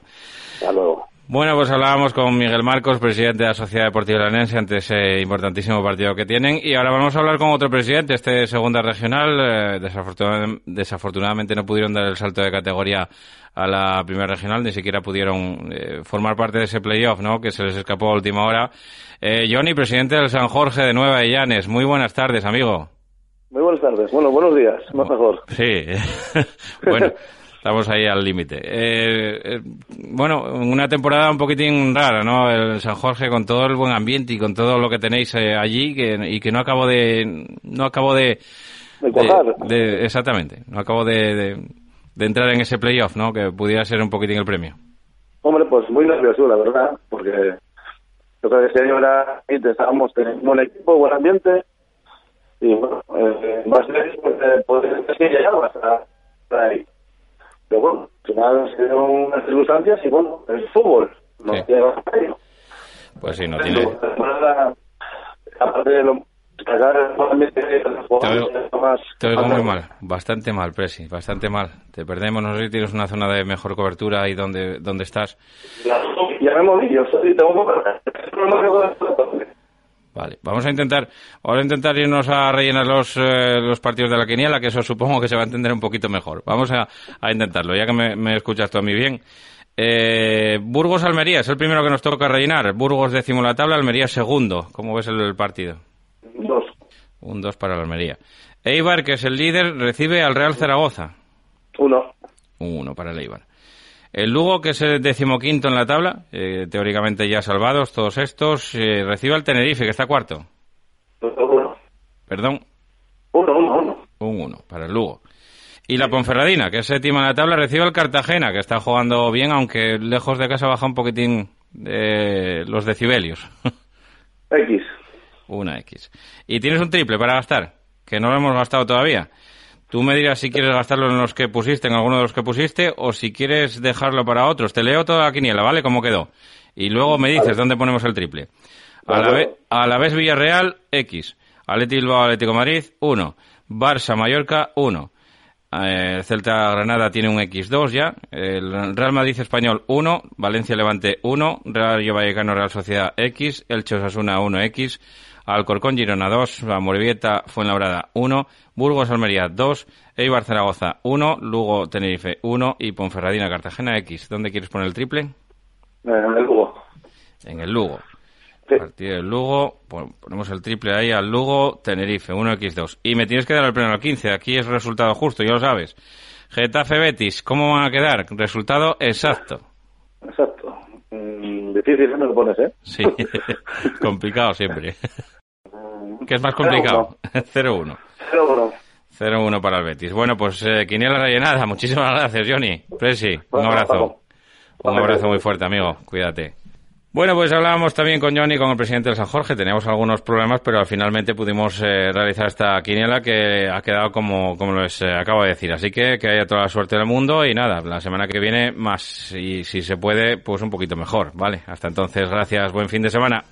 Hasta luego.
Bueno, pues hablábamos con Miguel Marcos, presidente de la Sociedad Deportiva Lanense, ante ese importantísimo partido que tienen. Y ahora vamos a hablar con otro presidente, este de segunda regional. Eh, desafortuna- desafortunadamente no pudieron dar el salto de categoría a la primera regional, ni siquiera pudieron eh, formar parte de ese playoff, ¿no? Que se les escapó a última hora. Eh, Johnny, presidente del San Jorge de Nueva de Llanes. Muy buenas tardes, amigo.
Muy buenas tardes. Bueno, buenos días. Más mejor.
Sí, [LAUGHS] bueno, [LAUGHS] estamos ahí al límite. Eh, eh, bueno, una temporada un poquitín rara, ¿no? El San Jorge con todo el buen ambiente y con todo lo que tenéis eh, allí que, y que no acabo de, no acabo de,
De
de- exactamente, no acabo de, de, de entrar en ese playoff, ¿no? Que pudiera ser un poquitín el premio.
Hombre, pues muy nervioso, la verdad, porque yo creo que este año era, intentábamos tener un buen equipo, buen ambiente, y bueno, eh, más nervios porque poder que llegaba hasta, hasta ahí. Pero bueno, al final se dieron unas circunstancias y bueno, es fútbol, no
Sí.
ahí.
Pues sí, no tiene.
Aparte de lo el jugadores, más,
Te oigo muy mal, bastante mal, Presi, bastante mal. Te perdemos, no sé si tienes una zona de mejor cobertura ahí donde, donde estás.
Ya, me moví, yo soy, tengo que
Vale, vamos a intentar, vamos a intentar irnos a rellenar los, eh, los partidos de la quiniela, que eso supongo que se va a entender un poquito mejor. Vamos a, a intentarlo, ya que me, me escuchas tú a mí bien. Eh, Burgos Almería es el primero que nos toca rellenar. Burgos décimo la tabla, Almería segundo. ¿Cómo ves el, partido?
Dos.
Un 2 para la Almería. Eibar, que es el líder, recibe al Real Zaragoza.
Uno.
Un 1 para el Eibar. El Lugo, que es el decimoquinto en la tabla, eh, teóricamente ya salvados todos estos, eh, recibe al Tenerife, que está cuarto.
Uno.
Perdón.
Uno, uno, uno.
Un 1 para el Lugo. Y la Ponferradina, que es séptima en la tabla, recibe al Cartagena, que está jugando bien, aunque lejos de casa baja un poquitín de los decibelios.
X.
Una X. Y tienes un triple para gastar, que no lo hemos gastado todavía. Tú me dirás si quieres gastarlo en los que pusiste, en alguno de los que pusiste, o si quieres dejarlo para otros. Te leo toda la quiniela, ¿vale? ¿Cómo quedó? Y luego me dices dónde ponemos el triple. A la, vez, a la vez Villarreal, X. Atleti Bilbao, Atlético Madrid, 1. Barça, Mallorca, 1. Eh, Celta Granada tiene un X2 ya. El Real Madrid Español 1. Valencia Levante 1. Rayo Vallecano Real Sociedad X. Elche Osasuna 1X. Alcorcón Girona 2. Morevieta Fuenlabrada 1. Burgos Almería 2. Eibar Zaragoza 1. Lugo Tenerife 1. Y Ponferradina Cartagena X. ¿Dónde quieres poner el triple?
En el Lugo.
En el Lugo. Partido del Lugo, pon- ponemos el triple ahí al Lugo, Tenerife, 1x2. Y me tienes que dar el pleno al 15, aquí es resultado justo, ya lo sabes. Getafe Betis, ¿cómo van a quedar? Resultado exacto.
Exacto. Difícil me lo pones, ¿eh?
Sí, [LAUGHS] complicado siempre. [LAUGHS] ¿Qué es más complicado? 0-1.
0-1.
0-1 para el Betis. Bueno, pues eh, quiniela rellenada. Muchísimas gracias, Johnny. Presi, un abrazo. Un abrazo muy fuerte, amigo. Cuídate. Bueno, pues hablábamos también con Johnny, con el presidente del San Jorge. Teníamos algunos problemas, pero finalmente pudimos eh, realizar esta quiniela que ha quedado como, como les eh, acabo de decir. Así que que haya toda la suerte del mundo y nada, la semana que viene más. Y si se puede, pues un poquito mejor, ¿vale? Hasta entonces, gracias. Buen fin de semana.